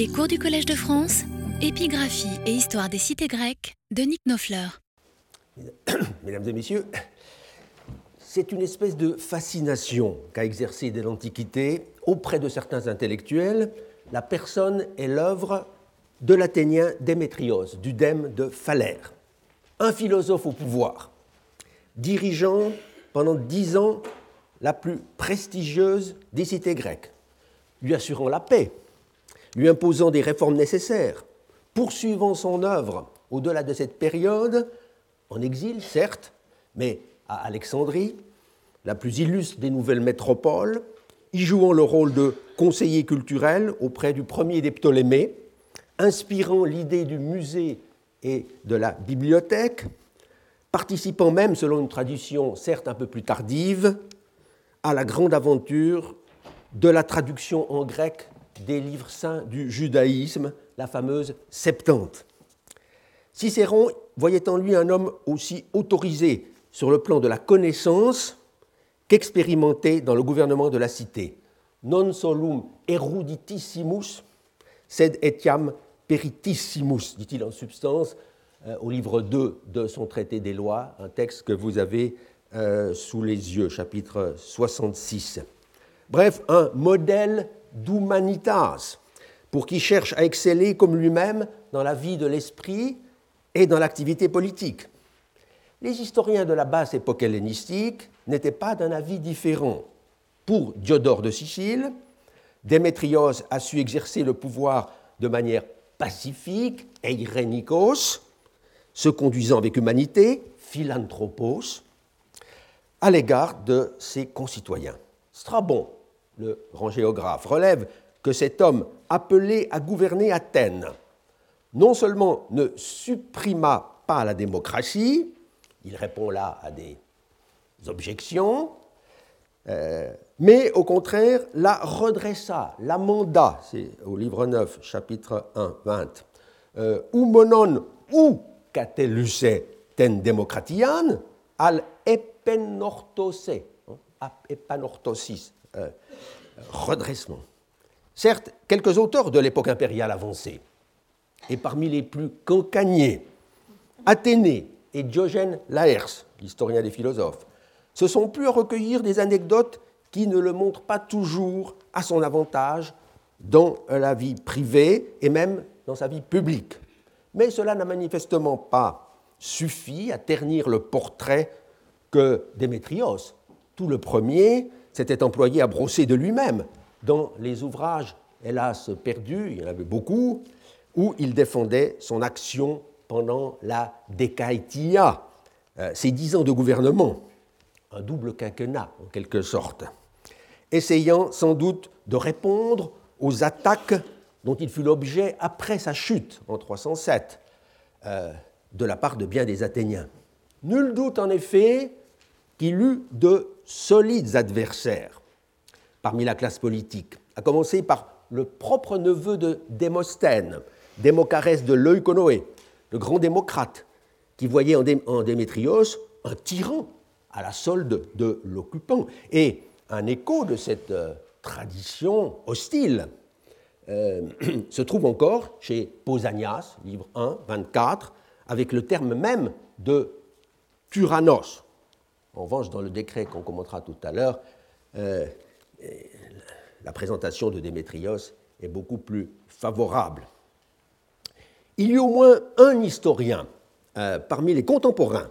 Les cours du Collège de France, épigraphie et histoire des cités grecques de Nick Nofleur. Mesdames et messieurs, c'est une espèce de fascination qu'a exercée dès l'Antiquité auprès de certains intellectuels la personne et l'œuvre de l'Athénien Démétrios, du Dème de Phalère, un philosophe au pouvoir, dirigeant pendant dix ans la plus prestigieuse des cités grecques, lui assurant la paix, lui imposant des réformes nécessaires, poursuivant son œuvre au-delà de cette période, en exil certes, mais à Alexandrie, la plus illustre des nouvelles métropoles, y jouant le rôle de conseiller culturel auprès du premier des Ptolémées, inspirant l'idée du musée et de la bibliothèque, participant même, selon une tradition certes un peu plus tardive, à la grande aventure de la traduction en grec des livres saints du judaïsme, la fameuse Septante. Cicéron voyait en lui un homme aussi autorisé sur le plan de la connaissance qu'expérimenté dans le gouvernement de la cité. Non solum eruditissimus, sed etiam peritissimus, dit-il en substance euh, au livre 2 de son traité des lois, un texte que vous avez euh, sous les yeux, chapitre 66. Bref, un modèle d'humanitas, pour qui cherche à exceller comme lui-même dans la vie de l'esprit et dans l'activité politique. Les historiens de la basse époque hellénistique n'étaient pas d'un avis différent. Pour Diodore de Sicile, Démétrios a su exercer le pouvoir de manière pacifique, eirenikos, se conduisant avec humanité, philanthropos, à l'égard de ses concitoyens. Strabon, le grand géographe, relève que cet homme appelé à gouverner Athènes non seulement ne supprima pas la démocratie, il répond là à des objections, euh, mais au contraire la redressa, l'amenda, c'est au livre 9, chapitre 1, 20, euh, ou monon ou cateluse ten democratian al epenortose, hein, euh, redressement. Certes, quelques auteurs de l'époque impériale avancée, et parmi les plus cancaniers, Athénée et Diogène Laërce, l'historien des philosophes, se sont plus à recueillir des anecdotes qui ne le montrent pas toujours à son avantage dans la vie privée et même dans sa vie publique. Mais cela n'a manifestement pas suffi à ternir le portrait que Démétrios, tout le premier, s'était employé à brosser de lui-même. Dans les ouvrages, hélas perdus, il y en avait beaucoup, où il défendait son action pendant la décaïtia, euh, ses dix ans de gouvernement, un double quinquennat en quelque sorte, essayant sans doute de répondre aux attaques dont il fut l'objet après sa chute en 307 euh, de la part de bien des Athéniens. Nul doute en effet qu'il eut de solides adversaires parmi la classe politique, à commencer par le propre neveu de Démosthène, Démocarès de Leuconoé, le grand démocrate, qui voyait en, Démétrios un tyran à la solde de l'occupant. Et un écho de cette euh, tradition hostile euh, se trouve encore chez Pausanias, livre 1, 24, avec le terme même de tyrannos. En revanche, dans le décret qu'on commentera tout à l'heure, euh, la présentation de Démétrios est beaucoup plus favorable. Il y a au moins un historien euh, parmi les contemporains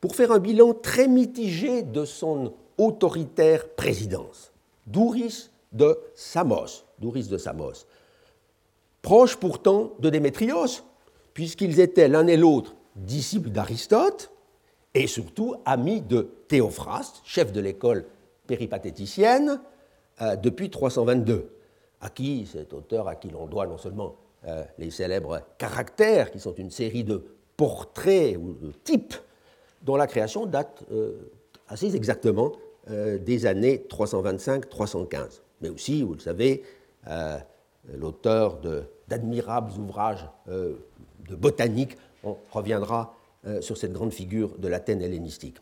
pour faire un bilan très mitigé de son autoritaire présidence, Douris de Samos. Douris de Samos. Proche pourtant de Démétrios, puisqu'ils étaient l'un et l'autre disciples d'Aristote et surtout amis de Théophraste, chef de l'école péripatéticienne, euh, depuis 322, à qui, cet auteur à qui l'on doit non seulement euh, les célèbres caractères, qui sont une série de portraits ou de types, dont la création date euh, assez exactement des années 325-315. Mais aussi, vous le savez, l'auteur d'admirables ouvrages de botanique, on reviendra sur cette grande figure de l'Athènes hellénistique.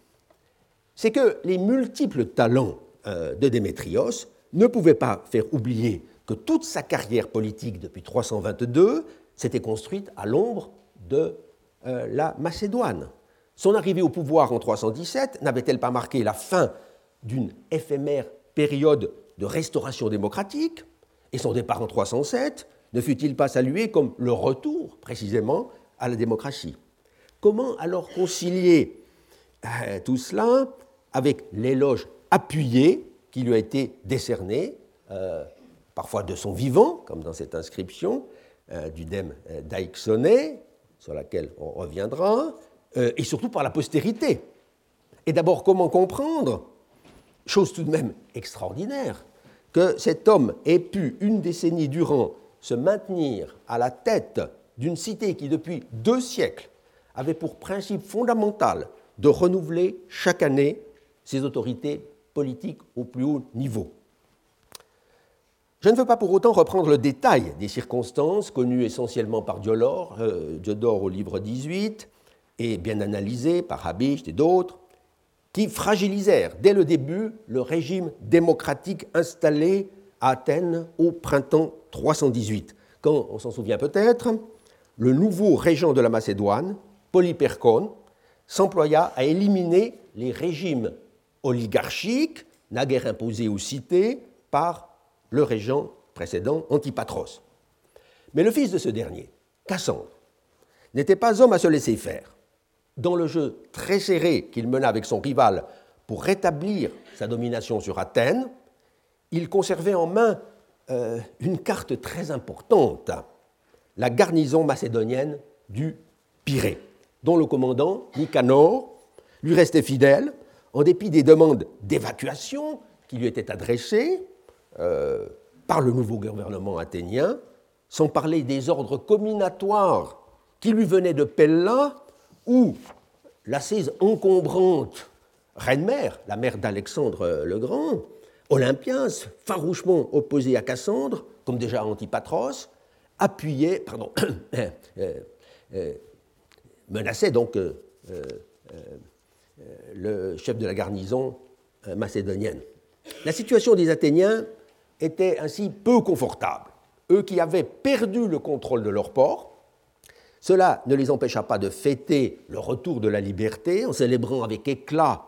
C'est que les multiples talents de Démétrios ne pouvaient pas faire oublier que toute sa carrière politique depuis 322 s'était construite à l'ombre de euh, la Macédoine. Son arrivée au pouvoir en 317 n'avait-elle pas marqué la fin d'une éphémère période de restauration démocratique? Et son départ en 307 ne fut-il pas salué comme le retour, précisément, à la démocratie? Comment alors concilier euh, tout cela avec l'éloge appuyé qui lui a été décerné, euh, parfois de son vivant, comme dans cette inscription euh, du Dème d'Aixoné, sur laquelle on reviendra, et surtout par la postérité. Et d'abord, comment comprendre, chose tout de même extraordinaire, que cet homme ait pu, une décennie durant, se maintenir à la tête d'une cité qui, depuis deux siècles, avait pour principe fondamental de renouveler chaque année ses autorités politiques au plus haut niveau. Je ne veux pas pour autant reprendre le détail des circonstances connues essentiellement par Diodore, euh, Diodore au livre 18 et bien analysées par Habicht et d'autres, qui fragilisèrent dès le début le régime démocratique installé à Athènes au printemps 318, quand, on s'en souvient peut-être, le nouveau régent de la Macédoine, Polyperchon, s'employa à éliminer les régimes oligarchiques, naguère imposés aux cités par le régent précédent, Antipatros. Mais le fils de ce dernier, Cassandre, n'était pas homme à se laisser faire. Dans le jeu très serré qu'il mena avec son rival pour rétablir sa domination sur Athènes, il conservait en main euh, une carte très importante, la garnison macédonienne du Pirée, dont le commandant, Nicanor, lui restait fidèle en dépit des demandes d'évacuation qui lui étaient adressées euh, par le nouveau gouvernement athénien, sans parler des ordres combinatoires qui lui venaient de Pella, où l'assise encombrante reine-mère, la mère d'Alexandre le Grand, Olympias, farouchement opposé à Cassandre, comme déjà Antipatros, appuyait, pardon, euh, euh, menaçait donc euh, le chef de la garnison macédonienne. La situation des Athéniens était ainsi peu confortable. Eux qui avaient perdu le contrôle de leur port, cela ne les empêcha pas de fêter le retour de la liberté en célébrant avec éclat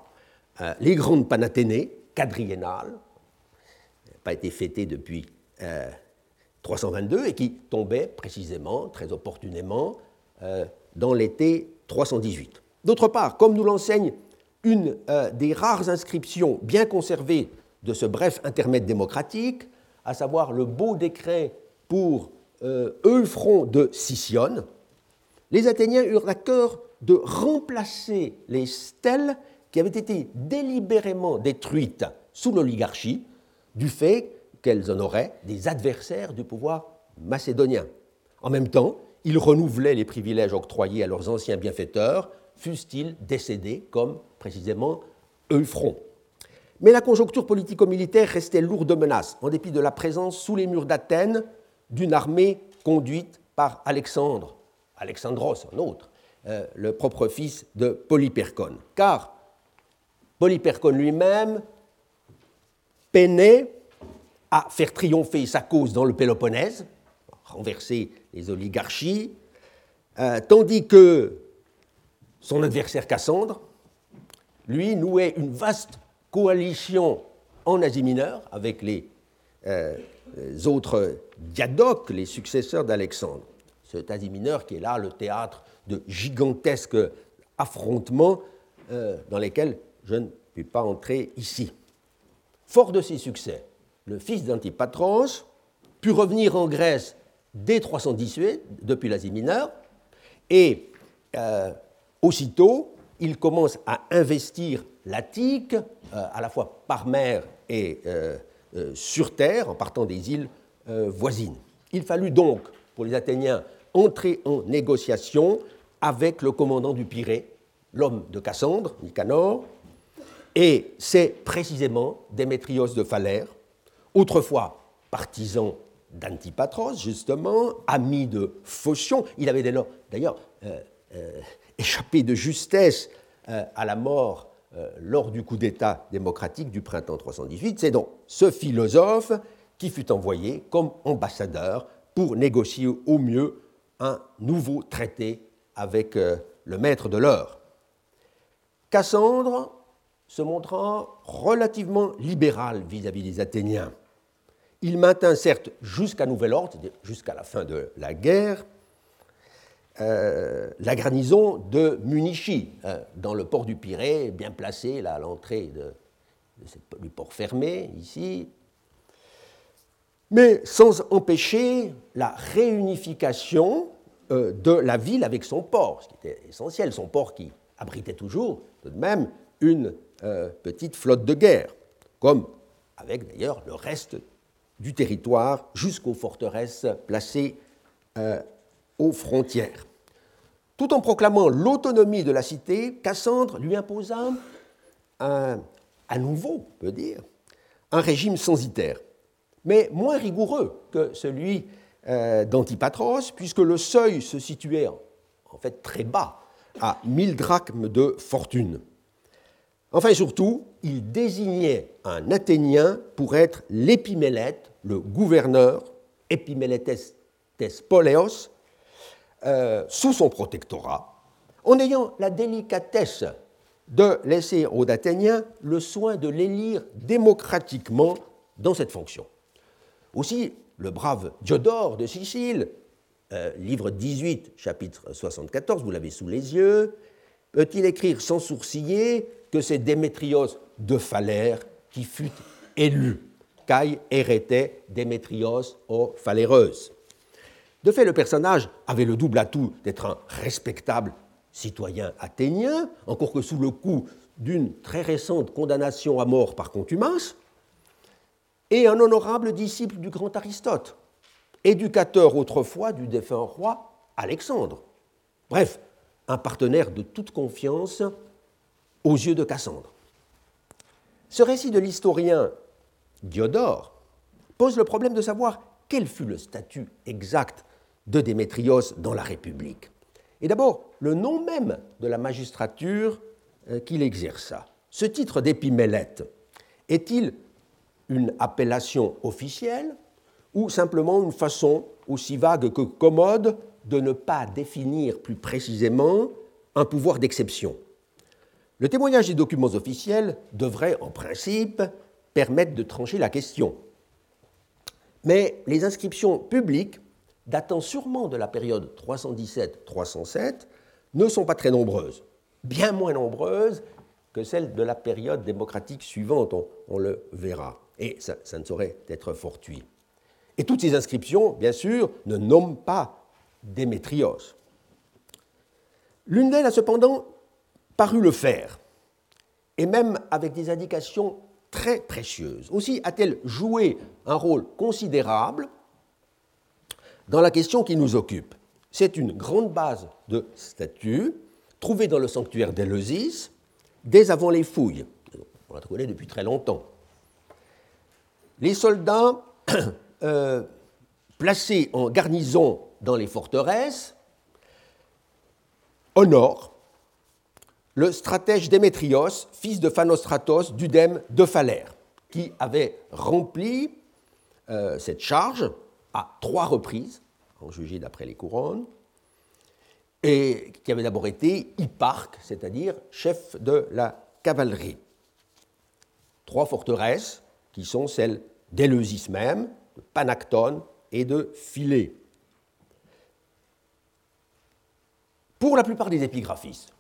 les grandes panathénées quadriennales, pas été fêté depuis 322 euh, et qui tombait précisément, très opportunément, euh, dans l'été 318. D'autre part, comme nous l'enseigne une euh, des rares inscriptions bien conservées de ce bref intermède démocratique, à savoir le beau décret pour Euphron de Sicyone, les Athéniens eurent à cœur de remplacer les stèles qui avaient été délibérément détruites sous l'oligarchie du fait qu'elles en auraient des adversaires du pouvoir macédonien. En même temps, ils renouvelaient les privilèges octroyés à leurs anciens bienfaiteurs, fussent-ils décédés comme précisément Euphron. Mais la conjoncture politico-militaire restait lourde de menaces, en dépit de la présence sous les murs d'Athènes d'une armée conduite par Alexandre, Alexandros, un autre, euh, le propre fils de Polyperchon. Car Polyperchon lui-même peinait à faire triompher sa cause dans le Péloponnèse, renverser les oligarchies, euh, tandis que son adversaire Cassandre, lui, nouait une vaste coalition en Asie mineure avec les, euh, autres diadoques, les successeurs d'Alexandre. Cet Asie mineure qui est là le théâtre de gigantesques affrontements euh, dans lesquels je ne puis pas entrer ici. Fort de ses succès, le fils d'Antipatros put revenir en Grèce dès 318, depuis l'Asie mineure, et euh, aussitôt, il commence à investir l'Attique, euh, à la fois par mer et euh, sur terre, en partant des îles voisines. Il fallut donc, pour les Athéniens, entrer en négociation avec le commandant du Pirée, l'homme de Cassandre, Nicanor, et c'est précisément Démétrios de Phalère, autrefois partisan d'Antipatros, justement, ami de Phocion. Il avait d'ailleurs euh, euh, échappé de justesse euh, à la mort lors du coup d'État démocratique du printemps 318. C'est donc ce philosophe qui fut envoyé comme ambassadeur pour négocier au mieux un nouveau traité avec le maître de l'heure. Cassandre se montra relativement libéral vis-à-vis des Athéniens. Il maintint certes jusqu'à nouvel ordre, jusqu'à la fin de la guerre, euh, la garnison de Munichi, hein, dans le port du Pirée, bien placé là, à l'entrée du port fermé, ici, mais sans empêcher la réunification euh, de la ville avec son port, ce qui était essentiel, son port qui abritait toujours tout de même une euh, petite flotte de guerre, comme avec d'ailleurs le reste du territoire jusqu'aux forteresses placées euh, aux frontières. Tout en proclamant l'autonomie de la cité, Cassandre lui imposa à nouveau, on peut dire, un régime censitaire, mais moins rigoureux que celui euh, d'Antipatros, puisque le seuil se situait en fait très bas, à 1000 drachmes de fortune. Enfin, surtout, il désignait un Athénien pour être l'épimélète, le gouverneur, épimélètes Poléos, euh, sous son protectorat, en ayant la délicatesse de laisser aux Athéniens le soin de l'élire démocratiquement dans cette fonction. Aussi, le brave Diodore de Sicile, euh, livre 18, chapitre 74, vous l'avez sous les yeux, peut-il écrire sans sourciller que c'est Démétrios de Phalère qui fut élu, caille Démétrios Phaléreuses. De fait, le personnage avait le double atout d'être un respectable citoyen athénien, encore que sous le coup d'une très récente condamnation à mort par contumace, et un honorable disciple du grand Aristote, éducateur autrefois du défunt roi Alexandre. Bref, un partenaire de toute confiance aux yeux de Cassandre. Ce récit de l'historien Diodore pose le problème de savoir quel fut le statut exact de Démétrios dans la République. Et d'abord, le nom même de la magistrature euh, qu'il exerça. Ce titre d'épimélète est-il une appellation officielle ou simplement une façon aussi vague que commode de ne pas définir plus précisément un pouvoir d'exception? Le témoignage des documents officiels devrait, en principe, permettre de trancher la question. Mais les inscriptions publiques, datant sûrement de la période 317-307, ne sont pas très nombreuses, bien moins nombreuses que celles de la période démocratique suivante, on, le verra. Et ça ne saurait être fortuit. Et toutes ces inscriptions, bien sûr, ne nomment pas Démétrios. L'une d'elles a cependant paru le faire, et même avec des indications très précieuses. Aussi a-t-elle joué un rôle considérable dans la question qui nous occupe. C'est une grande base de statues trouvée dans le sanctuaire d'Eleusis dès avant les fouilles. On la connaît depuis très longtemps. Les soldats euh, placés en garnison dans les forteresses honorent le stratège Démétrios, fils de Phanostratos d'Udème de Phalère, qui avait rempli euh, cette charge à trois reprises, en jugé d'après les couronnes, et qui avait d'abord été hipparque, c'est-à-dire chef de la cavalerie. Trois forteresses qui sont celles d'Éleusis même, de Panactone et de Philée. Pour la plupart des épigraphistes,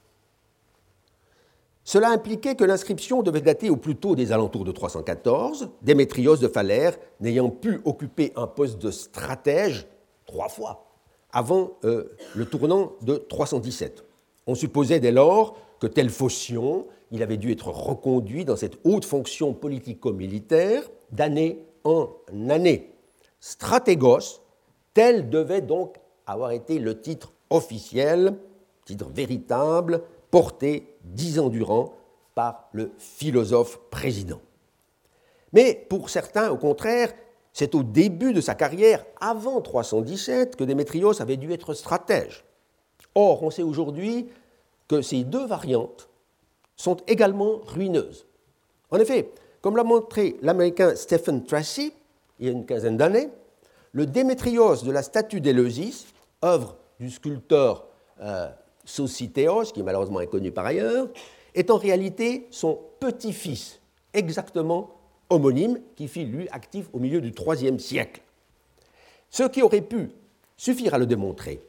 cela impliquait que l'inscription devait dater au plus tôt des alentours de 314, Démétrios de Phalère n'ayant pu occuper un poste de stratège trois fois avant euh, le tournant de 317. On supposait dès lors que tel Phocion, il avait dû être reconduit dans cette haute fonction politico-militaire d'année en année. Stratégos, tel devait donc avoir été le titre officiel, titre véritable porté dix ans durant par le philosophe président. Mais pour certains, au contraire, c'est au début de sa carrière, avant 317, que Démétrios avait dû être stratège. Or, on sait aujourd'hui que ces deux variantes sont également ruineuses. En effet, comme l'a montré l'américain Stephen Tracy, il y a une quinzaine d'années, le Démétrios de la statue d'Éleusis, œuvre du sculpteur euh, Sosithéos, qui est malheureusement inconnu par ailleurs, est en réalité son petit-fils, exactement homonyme, qui fit lui actif au milieu du IIIe siècle. Ce qui aurait pu suffire à le démontrer,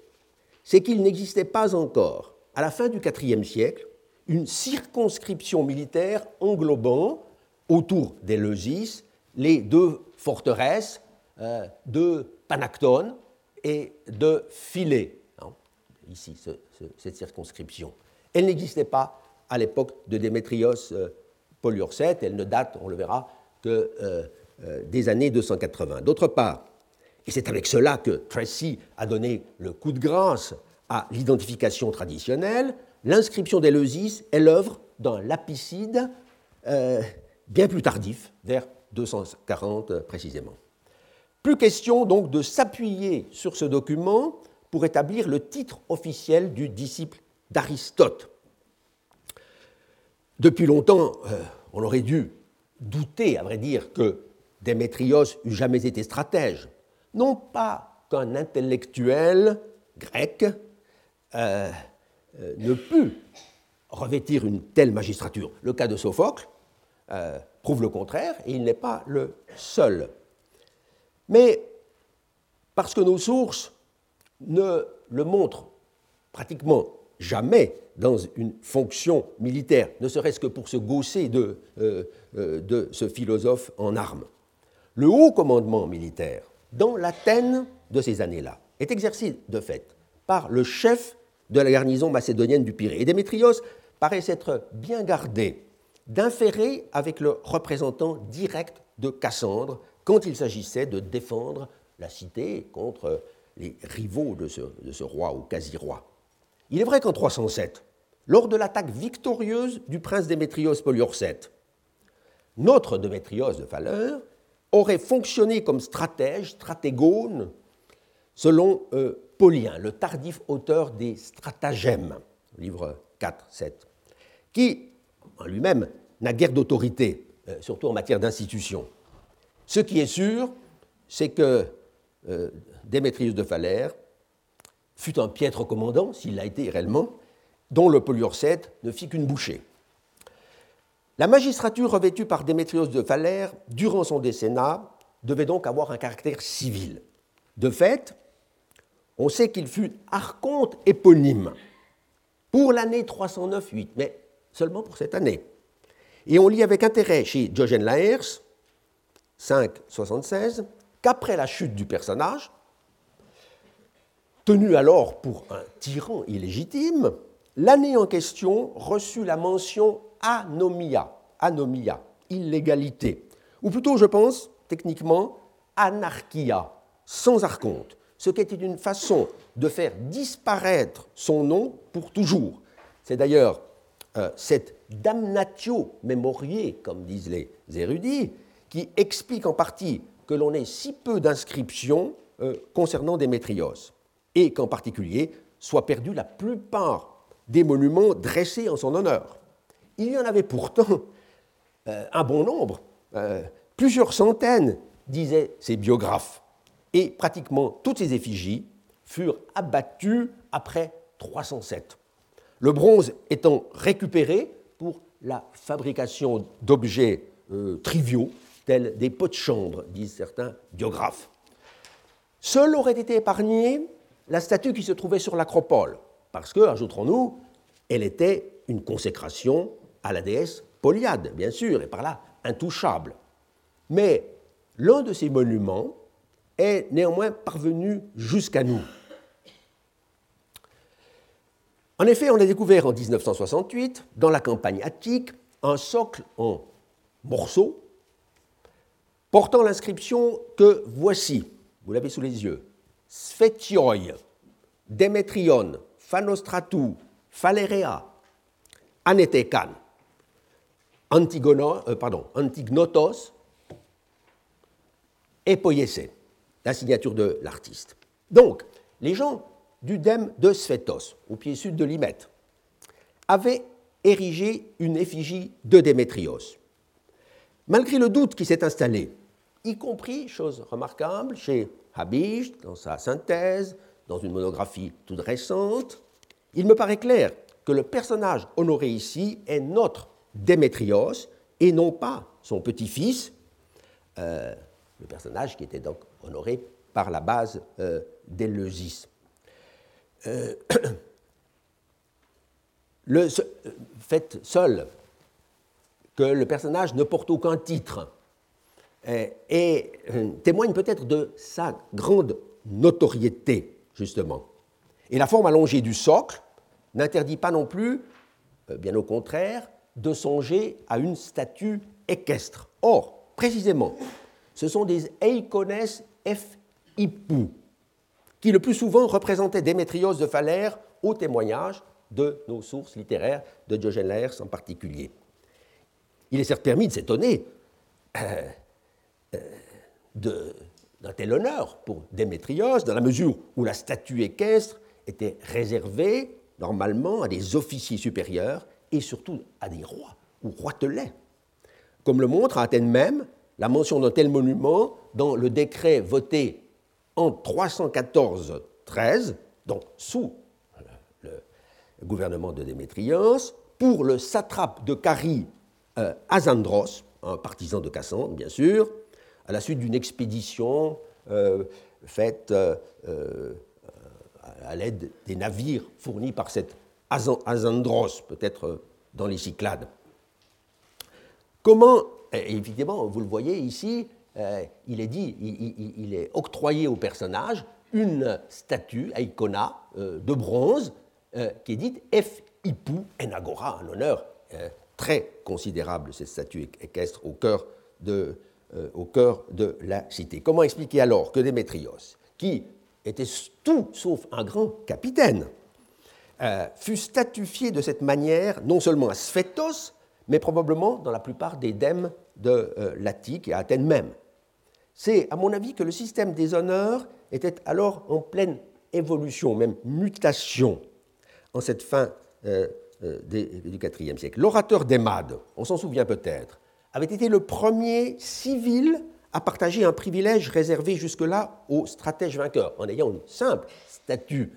c'est qu'il n'existait pas encore, à la fin du IVe siècle, une circonscription militaire englobant autour d'Éleusis les deux forteresses euh, de Panactone et de Philée. Ici, cette circonscription. Elle n'existait pas à l'époque de Démétrios euh, elle ne date, on le verra, que euh, des années 280. D'autre part, et c'est avec cela que Tracy a donné le coup de grâce à l'identification traditionnelle, l'inscription d'Éleusis est l'œuvre d'un lapicide euh, bien plus tardif, vers 240 précisément. Plus question donc de s'appuyer sur ce document pour établir le titre officiel du disciple d'Aristote. Depuis longtemps, euh, on aurait dû douter, à vrai dire, que Démétrios eût jamais été stratège. Non pas qu'un intellectuel grec euh, euh, ne put revêtir une telle magistrature. Le cas de Sophocle prouve le contraire, et il n'est pas le seul. Mais parce que nos sources ne le montrent pratiquement jamais dans une fonction militaire, ne serait-ce que pour se gausser de, euh, de ce philosophe en armes. Le haut commandement militaire, dans l'Athènes de ces années-là, est exercé de fait par le chef de la garnison macédonienne du Pirée. Et Démétrios paraît s'être bien gardé d'inférer avec le représentant direct de Cassandre quand il s'agissait de défendre la cité contre les rivaux de ce, roi ou quasi-roi. Il est vrai qu'en 307, lors de l'attaque victorieuse du prince Démétrios Poliorcète, notre Démétrios de Phaleur aurait fonctionné comme stratège, stratégone, selon euh, Paulien, le tardif auteur des stratagèmes, livre 4, 7, qui, en lui-même, n'a guère d'autorité, euh, surtout en matière d'institution. Ce qui est sûr, c'est que euh, Démétrius de Phalère fut un piètre commandant, s'il l'a été réellement, dont le Poliorcète ne fit qu'une bouchée. La magistrature revêtue par Démétrios de Phalère durant son décennat devait donc avoir un caractère civil. De fait, on sait qu'il fut archonte éponyme pour l'année 309-8, mais seulement pour cette année. Et on lit avec intérêt chez Diogène Laërce, 576, qu'après la chute du personnage, tenu alors pour un tyran illégitime, l'année en question reçut la mention anomia, anomia, illégalité, ou plutôt, je pense, techniquement, anarchia, sans archonte, ce qui était une façon de faire disparaître son nom pour toujours. C'est d'ailleurs euh, cette damnatio memoriae, comme disent les érudits, qui explique en partie que l'on ait si peu d'inscriptions euh, concernant Démétrios, et qu'en particulier soit perdu la plupart des monuments dressés en son honneur. Il y en avait pourtant euh, un bon nombre, plusieurs centaines, disaient ses biographes et pratiquement toutes ces effigies furent abattues après 307. Le bronze étant récupéré pour la fabrication d'objets euh, triviaux, des pots de chambre, disent certains biographes. Seule aurait été épargnée la statue qui se trouvait sur l'acropole, parce que, ajouterons-nous, elle était une consécration à la déesse Polyade, bien sûr, et par là intouchable. Mais l'un de ces monuments est néanmoins parvenu jusqu'à nous. En effet, on a découvert en 1968, dans la campagne attique, un socle en morceaux portant l'inscription que voici, vous l'avez sous les yeux, Sphetioi, Demetrion, Phanostratou, Phalerea, Anetekan, Antigono, euh, pardon, Antignotos et la signature de l'artiste. Donc, les gens du dème de Sphétos, au pied sud de Limette, avaient érigé une effigie de Démétrios. Malgré le doute qui s'est installé y compris, chose remarquable, chez Habicht, dans sa synthèse, dans une monographie toute récente, il me paraît clair que le personnage honoré ici est notre Démétrios et non pas son petit-fils, euh, le personnage qui était donc honoré par la base euh, d'Eleusis. Euh, le fait seul que le personnage ne porte aucun titre et témoigne peut-être de sa grande notoriété, justement. Et la forme allongée du socle n'interdit pas non plus, bien au contraire, de songer à une statue équestre. Or, précisément, ce sont des eikones f hippou, qui le plus souvent représentaient Démétrios de Phalère au témoignage de nos sources littéraires, de Diogène Laërce en particulier. Il est certes permis de s'étonner euh, euh, d'un tel honneur pour Démétrios, dans la mesure où la statue équestre était réservée normalement à des officiers supérieurs et surtout à des rois ou roitelets. Comme le montre à Athènes même la mention d'un tel monument dans le décret voté en 314-13, donc sous le gouvernement de Démétrios, pour le satrape de Carie euh, Azandros, un partisan de Cassandre bien sûr, à la suite d'une expédition euh, faite euh, à l'aide des navires fournis par cet Azandros, peut-être dans les Cyclades. Comment, évidemment, vous le voyez ici, il est dit, il, est octroyé au personnage une statue, icona, de bronze, qui est dite F. Hippu Enagora, un honneur très considérable, cette statue équestre au cœur de, euh, au cœur de la cité. Comment expliquer alors que Démétrios, qui était tout sauf un grand capitaine, euh, fut statufié de cette manière non seulement à Sphétos, mais probablement dans la plupart des dèmes de euh, l'Attique et à Athènes même. C'est, à mon avis, que le système des honneurs était alors en pleine évolution, même mutation, en cette fin euh, du IVe siècle. L'orateur d'Emad, on s'en souvient peut-être, avait été le premier civil à partager un privilège réservé jusque-là aux stratèges vainqueurs, en ayant une simple statue,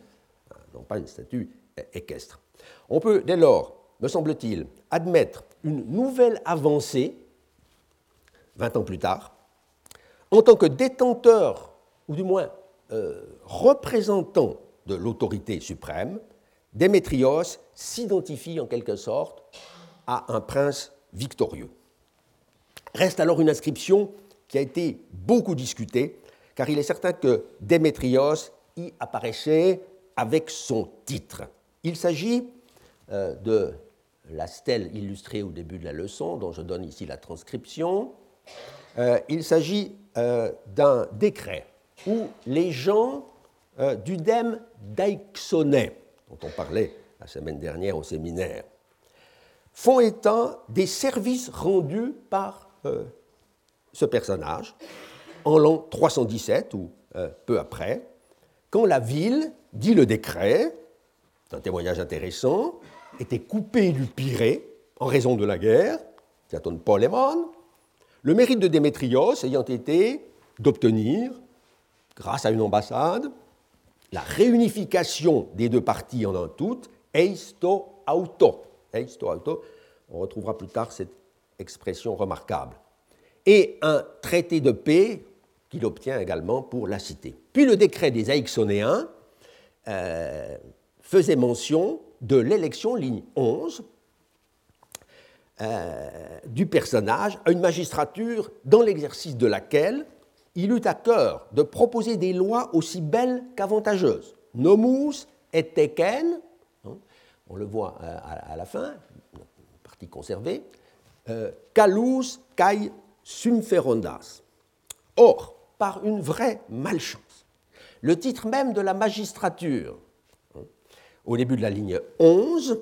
non pas une statue équestre. On peut dès lors, me semble-t-il, admettre une nouvelle avancée, 20 ans plus tard, en tant que détenteur, ou du moins euh, représentant de l'autorité suprême, Démétrios s'identifie en quelque sorte à un prince victorieux. Reste alors une inscription qui a été beaucoup discutée, car il est certain que Démétrios y apparaissait avec son titre. Il s'agit euh, de la stèle illustrée au début de la leçon, dont je donne ici la transcription. Euh, il s'agit euh, d'un décret où les gens du dème d'Aixonet, dont on parlait la semaine dernière au séminaire, font état des services rendus par euh, ce personnage en l'an 317 ou euh, peu après, quand la ville, dit le décret, c'est un témoignage intéressant, était coupée du Pirée en raison de la guerre, Paul Polémon, le mérite de Démétrios ayant été d'obtenir, grâce à une ambassade, la réunification des deux parties en un tout, eisto auto. Eisto auto, on retrouvera plus tard cette expression remarquable. Et un traité de paix qu'il obtient également pour la cité. Puis le décret des Aixonéens euh, faisait mention de l'élection, ligne 11, euh, du personnage à une magistrature dans l'exercice de laquelle il eut à cœur de proposer des lois aussi belles qu'avantageuses. Nomus et teken, hein, on le voit euh, à la fin, partie conservée, calus kai sumferondas. Or, par une vraie malchance, le titre même de la magistrature, hein, au début de la ligne 11,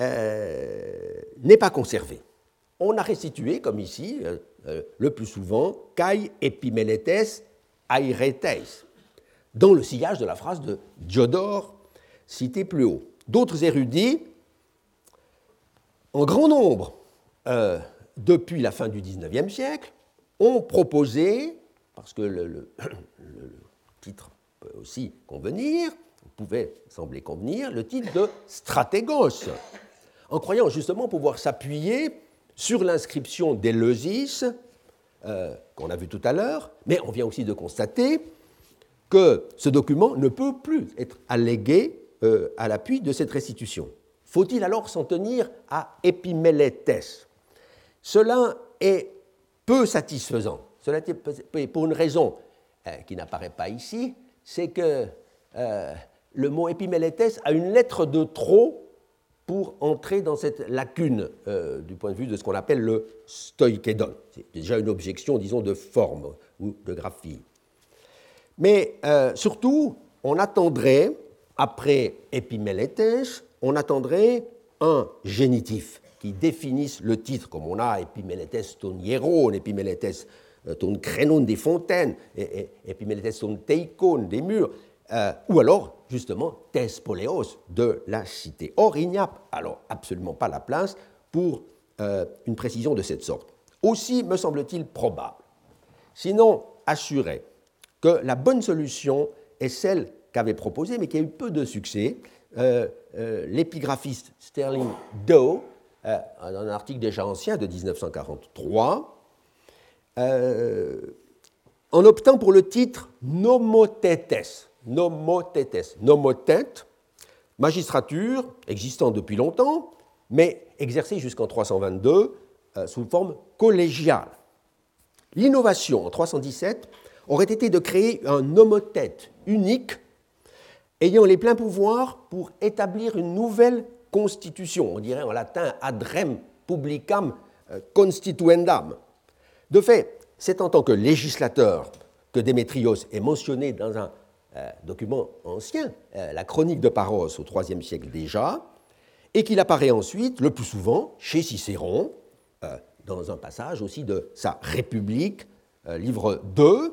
euh, n'est pas conservé. On a restitué, comme ici, euh, le plus souvent, kai epimeletes airetes, dans le sillage de la phrase de Diodore citée plus haut. D'autres érudits, en grand nombre, euh, depuis la fin du XIXe siècle, ont proposé, parce que le, titre peut aussi convenir, pouvait sembler convenir, le titre de stratégos, en croyant justement pouvoir s'appuyer sur l'inscription d'Eleusis, euh, qu'on a vu tout à l'heure, mais on vient aussi de constater que ce document ne peut plus être allégué euh, à l'appui de cette restitution. Faut-il alors s'en tenir à Épimélètes? Cela est peu satisfaisant. Cela est pour une raison euh, qui n'apparaît pas ici, c'est que euh, le mot Épimélètes a une lettre de trop pour entrer dans cette lacune du point de vue de ce qu'on appelle le stoïkédon. C'est déjà une objection, disons, de forme ou de graphie. Mais surtout, on attendrait après épimélètes, on attendrait un génitif qui définisse le titre, comme on a épimélètes ton hieron, épimélètes euh, ton crénon des fontaines, épimélètes ton teikon des murs, euh, ou alors justement tespoléos de la cité. Or, il n'y a alors absolument pas la place pour euh, une précision de cette sorte. Aussi me semble-t-il probable, sinon assuré, que la bonne solution est celle qu'avait proposé, mais qui a eu peu de succès, euh, l'épigraphiste Sterling Doe, euh, un article déjà ancien de 1943, en optant pour le titre Nomotetes, Nomotetes, Nomotète, magistrature existant depuis longtemps, mais exercée jusqu'en 322 sous forme collégiale. L'innovation en 317 aurait été de créer un nomothète unique ayant les pleins pouvoirs pour établir une nouvelle constitution, on dirait en latin ad rem publicam euh, constituendam. De fait, c'est en tant que législateur que Démétrios est mentionné dans un euh, document ancien, euh, la chronique de Paros au IIIe siècle déjà, et qu'il apparaît ensuite, le plus souvent, chez Cicéron, dans un passage aussi de sa République, livre 2, euh,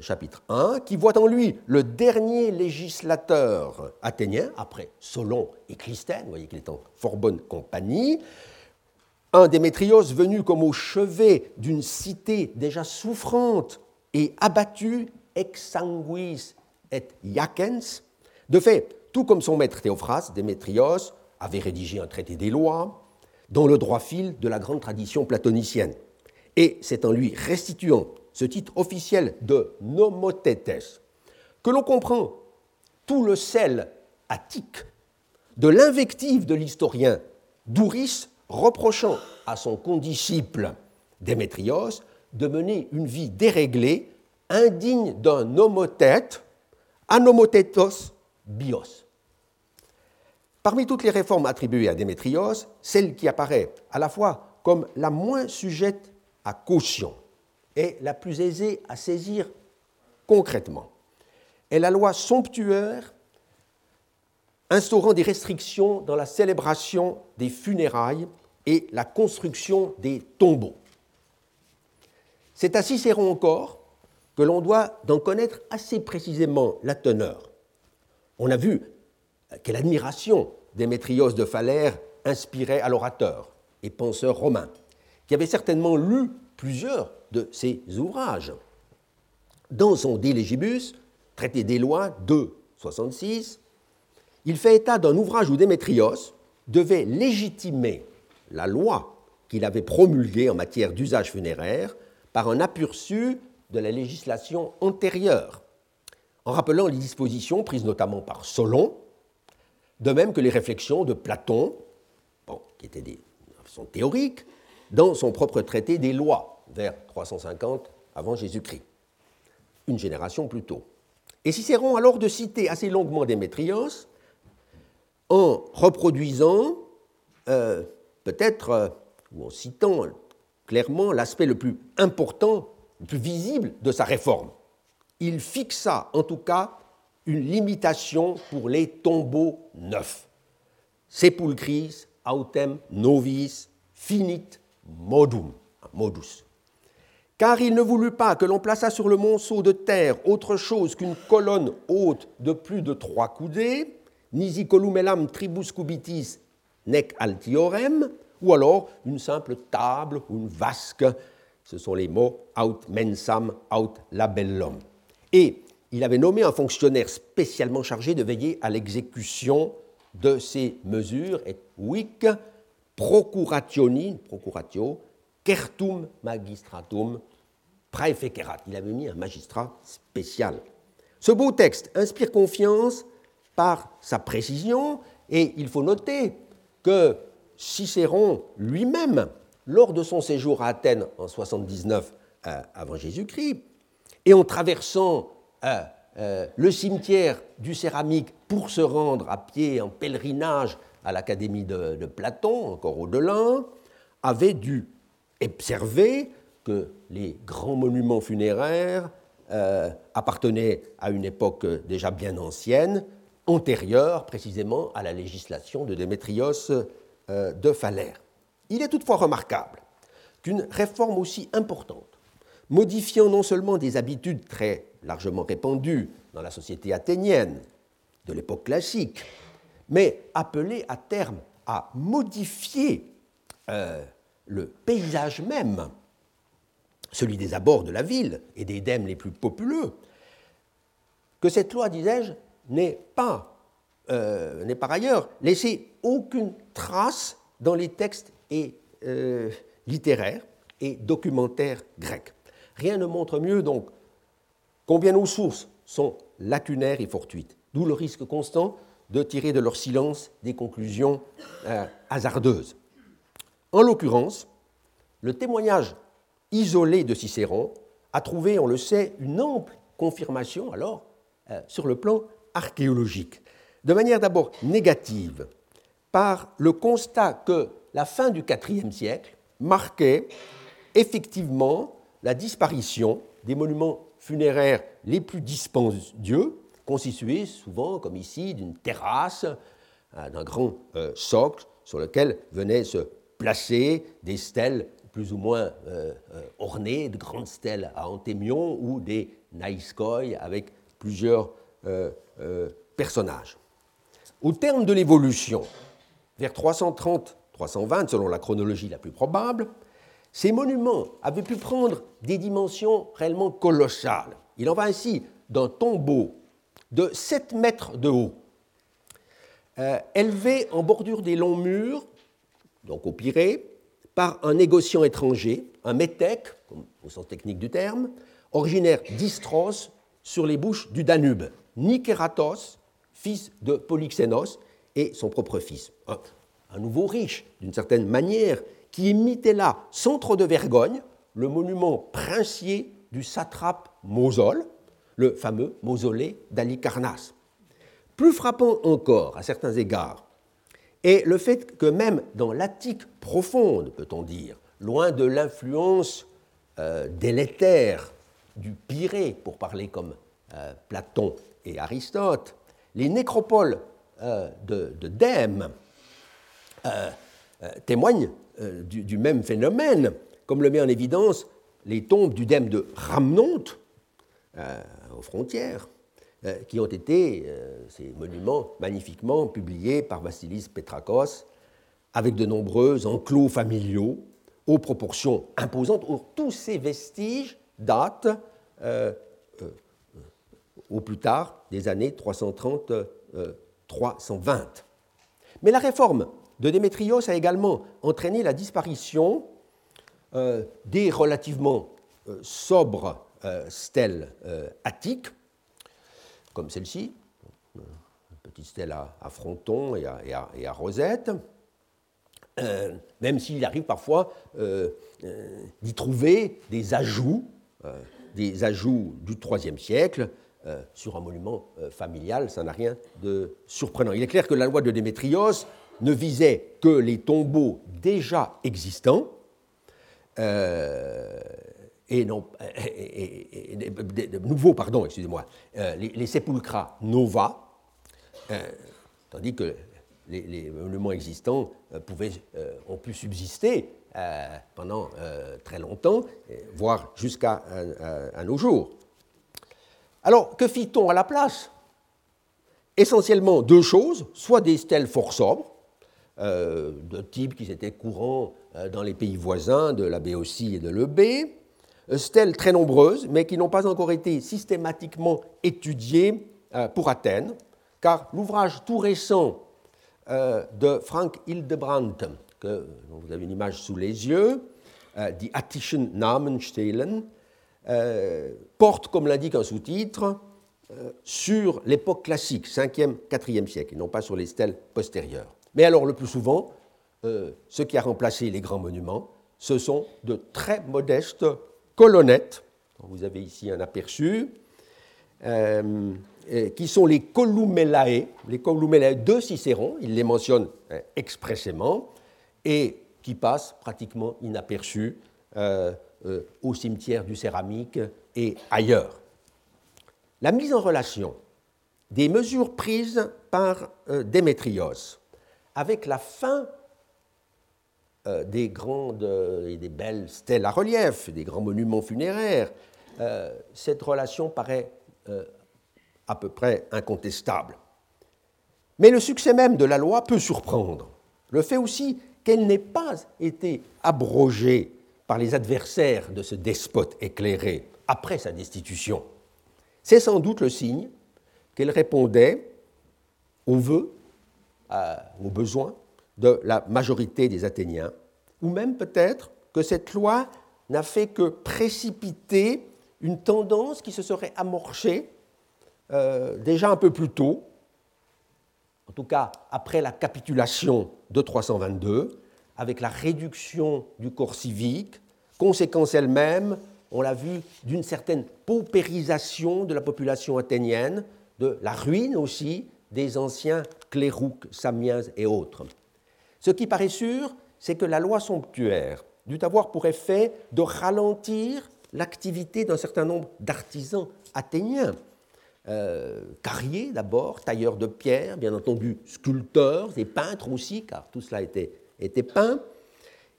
chapitre 1, qui voit en lui le dernier législateur athénien, après Solon et Clisthène, vous voyez qu'il est en fort bonne compagnie, un Démétrios venu comme au chevet d'une cité déjà souffrante et abattue, exsanguis et iacens. De fait, tout comme son maître Théophras, Démétrios avait rédigé un traité des lois dans le droit fil de la grande tradition platonicienne. Et c'est en lui restituant ce titre officiel de nomotétes, que l'on comprend tout le sel attique de l'invective de l'historien Douris reprochant à son condisciple Démétrios de mener une vie déréglée, indigne d'un nomothète, anomotétos bios. Parmi toutes les réformes attribuées à Démétrios, celle qui apparaît à la fois comme la moins sujette à caution est la plus aisée à saisir concrètement est la loi somptuaire instaurant des restrictions dans la célébration des funérailles et la construction des tombeaux. C'est à Cicéron encore que l'on doit d'en connaître assez précisément la teneur. On a vu quelle admiration Démétrios de Phalère inspirait à l'orateur et penseur romain, qui avait certainement lu plusieurs de ses ouvrages. Dans son De Legibus, traité des lois 2, 66, il fait état d'un ouvrage où Démétrios devait légitimer la loi qu'il avait promulguée en matière d'usage funéraire par un aperçu de la législation antérieure, en rappelant les dispositions prises notamment par Solon, de même que les réflexions de Platon, qui étaient des, théoriques, dans son propre traité des lois, vers 350 avant Jésus-Christ, une génération plus tôt. Et Cicéron alors de citer assez longuement Démétrios en reproduisant, euh, peut-être, euh, ou en citant clairement l'aspect le plus important, le plus visible de sa réforme. Il fixa en tout cas une limitation pour les tombeaux neufs. Sepulchris autem novis finit modum, modus. Car il ne voulut pas que l'on plaçât sur le monceau de terre autre chose qu'une colonne haute de plus de trois coudées, nisi columellam tribus cubitis nec altiorem, ou alors une simple table ou une vasque. Ce sont les mots aut mensam, aut labellum. Et il avait nommé un fonctionnaire spécialement chargé de veiller à l'exécution de ces mesures, et procurationi, procuratio, certum magistratum praefecerat. Il avait mis un magistrat spécial. Ce beau texte inspire confiance par sa précision, et il faut noter que Cicéron lui-même, lors de son séjour à Athènes en 79 euh, avant Jésus-Christ, et en traversant euh, euh, le cimetière du céramique pour se rendre à pied en pèlerinage à l'académie de, Platon, encore au-delà, avait dû observer que les grands monuments funéraires appartenaient à une époque déjà bien ancienne, antérieure précisément à la législation de Démétrios de Phalère. Il est toutefois remarquable qu'une réforme aussi importante, modifiant non seulement des habitudes très largement répandues dans la société athénienne de l'époque classique, mais appelée à terme à modifier euh, le paysage même, celui des abords de la ville et des dèmes les plus populeux, que cette loi, disais-je, n'est pas, euh, n'est par ailleurs laissé aucune trace dans les textes et euh, littéraires et documentaires grecs. Rien ne montre mieux donc combien nos sources sont lacunaires et fortuites, d'où le risque constant de tirer de leur silence des conclusions euh, hasardeuses. En l'occurrence, le témoignage isolé de Cicéron a trouvé, on le sait, une ample confirmation alors euh, sur le plan archéologique, de manière d'abord négative, par le constat que la fin du IVe siècle marquait effectivement la disparition des monuments funéraires les plus dispendieux, constitués souvent, comme ici, d'une terrasse, euh, d'un grand euh, socle sur lequel venaient se placer des stèles plus ou moins euh, ornées, de grandes stèles à antémion ou des naïskoi avec plusieurs personnages. Au terme de l'évolution, vers 330 320 selon la chronologie la plus probable, ces monuments avaient pu prendre des dimensions réellement colossales. Il en va ainsi d'un tombeau de 7 mètres de haut, euh, élevé en bordure des longs murs, donc au Pirée, par un négociant étranger, un métèque, au sens technique du terme, originaire d'Istros, sur les bouches du Danube, Nicératos, fils de Polyxénos, et son propre fils. Un nouveau riche, d'une certaine manière, qui imitait là, sans trop de vergogne, le monument princier du satrape Mosol, le fameux mausolée d'Alicarnasse. Plus frappant encore, à certains égards, est le fait que même dans l'Attique profonde, peut-on dire, loin de l'influence euh, délétère du Pirée, pour parler comme euh, Platon et Aristote, les nécropoles euh, de, de Dème, témoignent du, même phénomène, comme le met en évidence les tombes du dème de Ramnonte, frontières, qui ont été, ces monuments magnifiquement publiés par Vassilis Petrakos, avec de nombreux enclos familiaux aux proportions imposantes. Tous ces vestiges datent au plus tard des années 330-320. Mais la réforme de Démétrios a également entraîné la disparition euh, des relativement euh, sobres euh, stèles attiques, comme celle-ci, une petite stèle à, fronton et à, rosette, même s'il arrive parfois d'y trouver des ajouts, des ajouts du IIIe siècle, sur un monument familial, ça n'a rien de surprenant. Il est clair que la loi de Démétrios ne visait que les tombeaux déjà existants, euh, et non, nouveaux, pardon, excusez-moi, euh, les, sépulcra nova, euh, tandis que les, monuments existants pouvaient, ont pu subsister pendant très longtemps, voire jusqu'à nos jours. Alors, que fit-on à la place? Essentiellement deux choses, soit des stèles fort sobres, de type qui étaient courants dans les pays voisins de la Béotie et de l'Eubée, stèles très nombreuses, mais qui n'ont pas encore été systématiquement étudiées pour Athènes, car l'ouvrage tout récent de Frank Hildebrandt, que vous avez une image sous les yeux, Die Attischen Namenstelen, porte, comme l'indique un sous-titre, euh, sur l'époque classique, 5e, 4e siècle, et non pas sur les stèles postérieures. Mais alors, le plus souvent, euh, ce qui a remplacé les grands monuments, ce sont de très modestes colonnettes, vous avez ici un aperçu, euh, qui sont les columelae, les columelae de Cicéron, il les mentionne expressément, et qui passent pratiquement inaperçus au cimetière du céramique et ailleurs. La mise en relation des mesures prises par euh, Démétrios avec la fin euh, des grandes euh, et des belles stèles à relief, des grands monuments funéraires, cette relation paraît à peu près incontestable. Mais le succès même de la loi peut surprendre. Le fait aussi qu'elle n'ait pas été abrogée par les adversaires de ce despote éclairé après sa destitution. C'est sans doute le signe qu'elle répondait aux vœux, aux besoins de la majorité des Athéniens, ou même peut-être que cette loi n'a fait que précipiter une tendance qui se serait amorchée euh, déjà un peu plus tôt, en tout cas après la capitulation de 322, avec la réduction du corps civique, conséquence elle-même on l'a vu, d'une certaine paupérisation de la population athénienne, de la ruine aussi des anciens clérouques, samiens et autres. Ce qui paraît sûr, c'est que la loi somptuaire dut avoir pour effet de ralentir l'activité d'un certain nombre d'artisans athéniens, euh, carriers d'abord, tailleurs de pierre, bien entendu sculpteurs et peintres aussi, car tout cela était, était peint.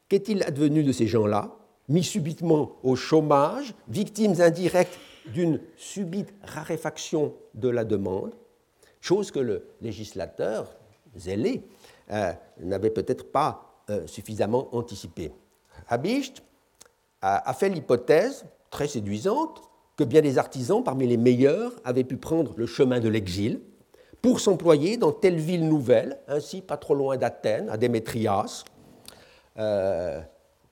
Qu'est-il advenu de ces gens-là? Mis subitement au chômage, victimes indirectes d'une subite raréfaction de la demande, chose que le législateur zélé euh, n'avait peut-être pas euh, suffisamment anticipée. Habicht a, fait l'hypothèse, très séduisante, que bien des artisans parmi les meilleurs avaient pu prendre le chemin de l'exil pour s'employer dans telle ville nouvelle, ainsi pas trop loin d'Athènes, à Démétrias, euh,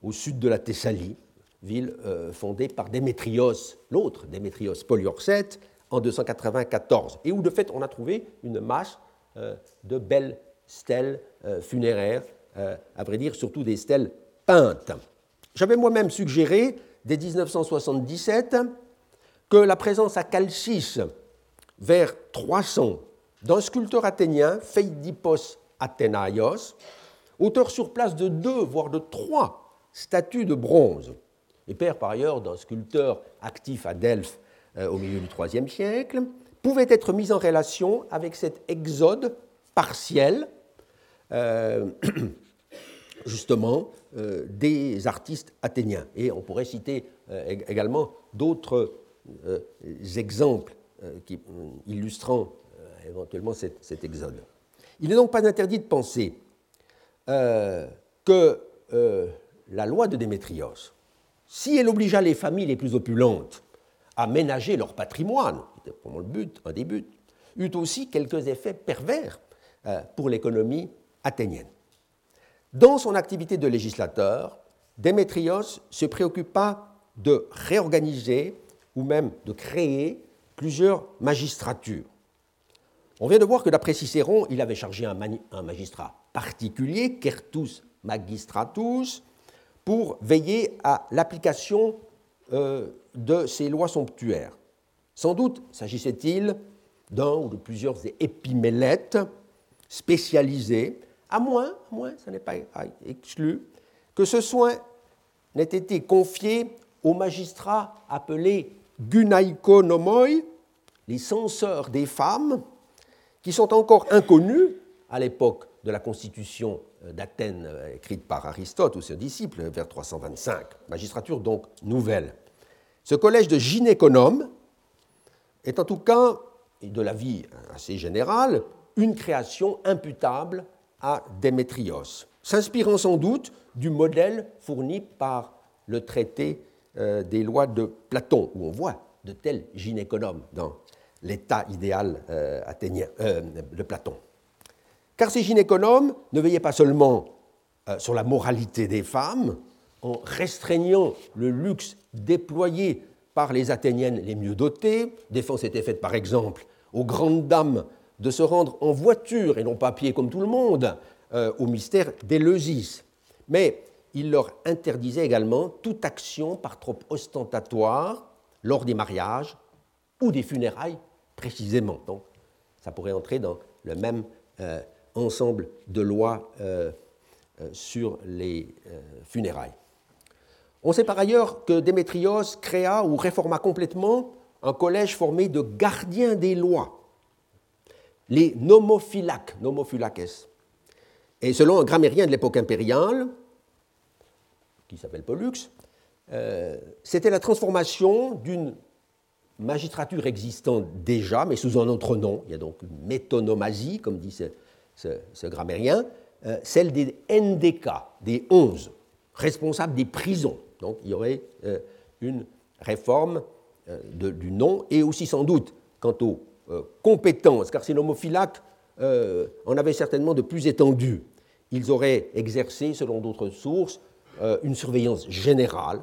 au sud de la Thessalie, ville fondée par Démétrios, l'autre Démétrios Poliorcète, en 294, et où de fait on a trouvé une masse de belles stèles euh, funéraires, à vrai dire surtout des stèles peintes. J'avais moi-même suggéré, dès 1977, que la présence à Calcis, vers 300, d'un sculpteur athénien, Phéidipos Athénaios, auteur sur place de deux, voire de trois statue de bronze, et père par ailleurs d'un sculpteur actif à Delphes euh, au milieu du IIIe siècle, pouvait être mis en relation avec cet exode partiel, euh, justement, euh, des artistes athéniens. Et on pourrait citer également d'autres exemples illustrant éventuellement cet, exode. Il n'est donc pas interdit de penser que la loi de Démétrios, si elle obligea les familles les plus opulentes à ménager leur patrimoine, c'était vraiment le but, un des buts, eut aussi quelques effets pervers euh, pour l'économie athénienne. Dans son activité de législateur, Démétrios se préoccupa de réorganiser ou même de créer plusieurs magistratures. On vient de voir que d'après Cicéron, il avait chargé un, magistrat particulier, Certus Magistratus, pour veiller à l'application euh, de ces lois somptuaires. Sans doute s'agissait-il d'un ou de plusieurs épimélètes spécialisés, à moins, à moins, ça n'est pas exclu, que ce soin n'ait été confié aux magistrats appelés gunaikonomoi, les censeurs des femmes, qui sont encore inconnus à l'époque de la constitution euh, d'Athènes euh, écrite par Aristote ou ses disciples vers 325, magistrature donc nouvelle. Ce collège de gynéconomes est en tout cas, de la vie assez générale, une création imputable à Démétrios, s'inspirant sans doute du modèle fourni par le traité euh, des lois de Platon, où on voit de tels gynéconomes dans l'état idéal euh, athénien, euh, de Platon. Car ces gynéconomes ne veillaient pas seulement sur la moralité des femmes, en restreignant le luxe déployé par les Athéniennes les mieux dotées. Défense était faite par exemple aux grandes dames de se rendre en voiture et non pas à pied comme tout le monde au mystère d'Éleusis. Mais il leur interdisait également toute action par trop ostentatoire lors des mariages ou des funérailles précisément. Donc, ça pourrait entrer dans le même euh, ensemble de lois euh, euh, sur les funérailles. On sait par ailleurs que Démétrios créa ou réforma complètement un collège formé de gardiens des lois, les nomophylaques, nomophylakes. Et selon un grammairien de l'époque impériale, qui s'appelle Pollux, euh, c'était la transformation d'une magistrature existante déjà, mais sous un autre nom. Il y a donc une métonomasie, comme dit ce, grammairien, euh, celle des NDK, des 11, responsables des prisons. Donc il y aurait euh, une réforme du nom et aussi sans doute quant aux compétences, car ces nomophylaques en avaient certainement de plus étendues. Ils auraient exercé, selon d'autres sources, euh, une surveillance générale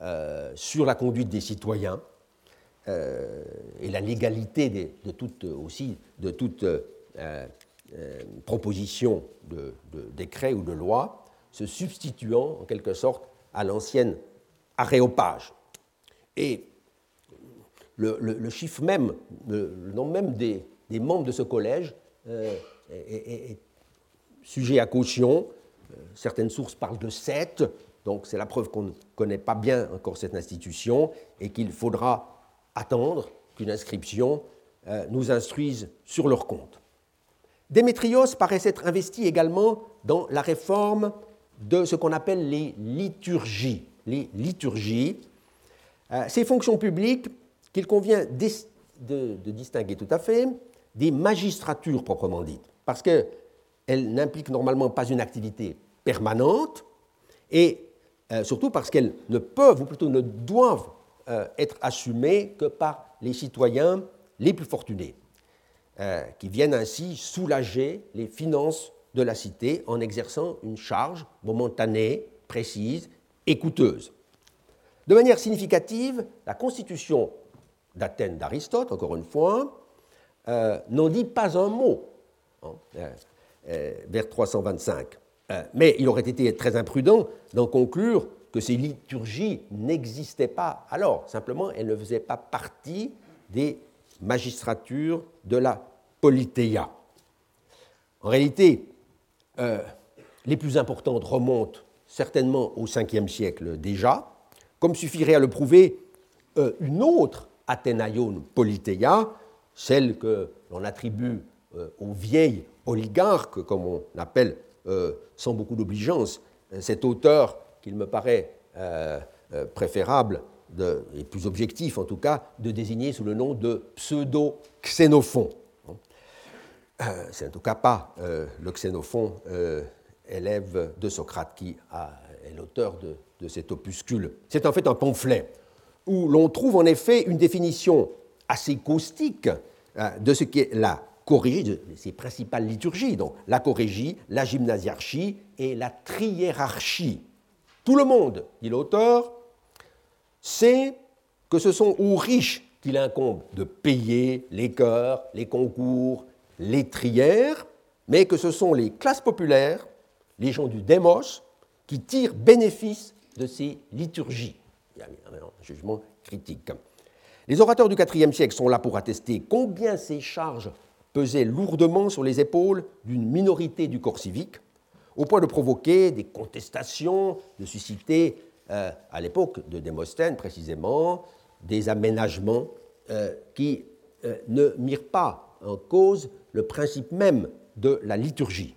euh, sur la conduite des citoyens euh, et la légalité de toute, aussi de toute proposition de, décret ou de loi, se substituant en quelque sorte à l'ancienne aréopage. Le, chiffre même, le, nom même des, membres de ce collège est, sujet à caution certaines sources parlent de sept, donc c'est la preuve qu'on ne connaît pas bien encore cette institution et qu'il faudra attendre qu'une inscription euh, nous instruise sur leur compte. Démétrios paraît être investi également dans la réforme de ce qu'on appelle les liturgies. Les liturgies, euh, ces fonctions publiques qu'il convient de, distinguer tout à fait des magistratures proprement dites, parce que elles n'impliquent normalement pas une activité permanente, et euh, surtout parce qu'elles ne peuvent, ou plutôt ne doivent euh, être assumées que par les citoyens les plus fortunés, euh, qui viennent ainsi soulager les finances de la cité en exerçant une charge momentanée, précise et coûteuse. De manière significative, la constitution d'Athènes d'Aristote, encore une fois, n'en dit pas un mot. Hein, euh, vers 325. Euh, mais il aurait été très imprudent d'en conclure que ces liturgies n'existaient pas alors. Simplement, elles ne faisaient pas partie des magistratures de la Politéia. En réalité, euh, les plus importantes remontent certainement au 5e siècle déjà, comme suffirait à le prouver une autre Athénaïon Politéia, celle que l'on attribue aux vieilles oligarque, comme on appelle euh, sans beaucoup d'obligeance cet auteur qu'il me paraît euh, euh, préférable et plus objectif en tout cas de désigner sous le nom de pseudo-xénophon. C'est en tout cas pas le xénophon élève de Socrate qui est l'auteur de cet opuscule. C'est en fait un pamphlet où l'on trouve en effet une définition assez caustique de ce qu'est la corriger de ses principales liturgies, donc la chorégie, la gymnasiarchie et la triérarchie. Tout le monde, dit l'auteur, sait que ce sont aux riches qu'il incombe de payer les chœurs, les concours, les trières, mais que ce sont les classes populaires, les gens du démos, qui tirent bénéfice de ces liturgies. Il y a un jugement critique. Les orateurs du IVe siècle sont là pour attester combien ces charges pesait lourdement sur les épaules d'une minorité du corps civique, au point de provoquer des contestations, de susciter, euh, à l'époque de Démosthène précisément, des aménagements euh, qui euh, ne mirent pas en cause le principe même de la liturgie.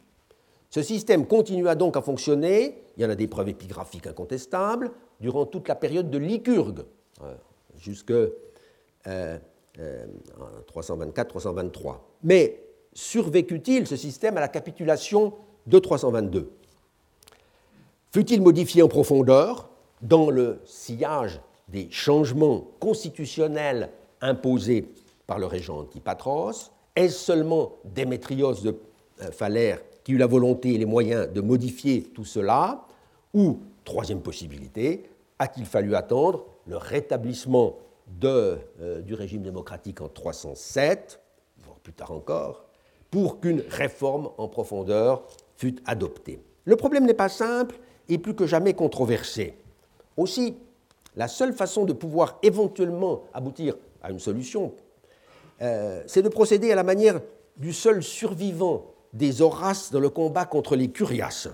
Ce système continua donc à fonctionner, il y en a des preuves épigraphiques incontestables, durant toute la période de Lycurgue, jusque 324-323. Mais survécut-il ce système à la capitulation de 322. Fut-il modifié en profondeur dans le sillage des changements constitutionnels imposés par le régent Antipatros? Est-ce seulement Démétrios de euh, Phalère qui eut la volonté et les moyens de modifier tout cela? Ou, troisième possibilité, a-t-il fallu attendre le rétablissement euh, du régime démocratique en 307, voire plus tard encore, pour qu'une réforme en profondeur fût adoptée? Le problème n'est pas simple et plus que jamais controversé. Aussi, la seule façon de pouvoir éventuellement aboutir à une solution, euh, c'est de procéder à la manière du seul survivant des Horaces dans le combat contre les Curias.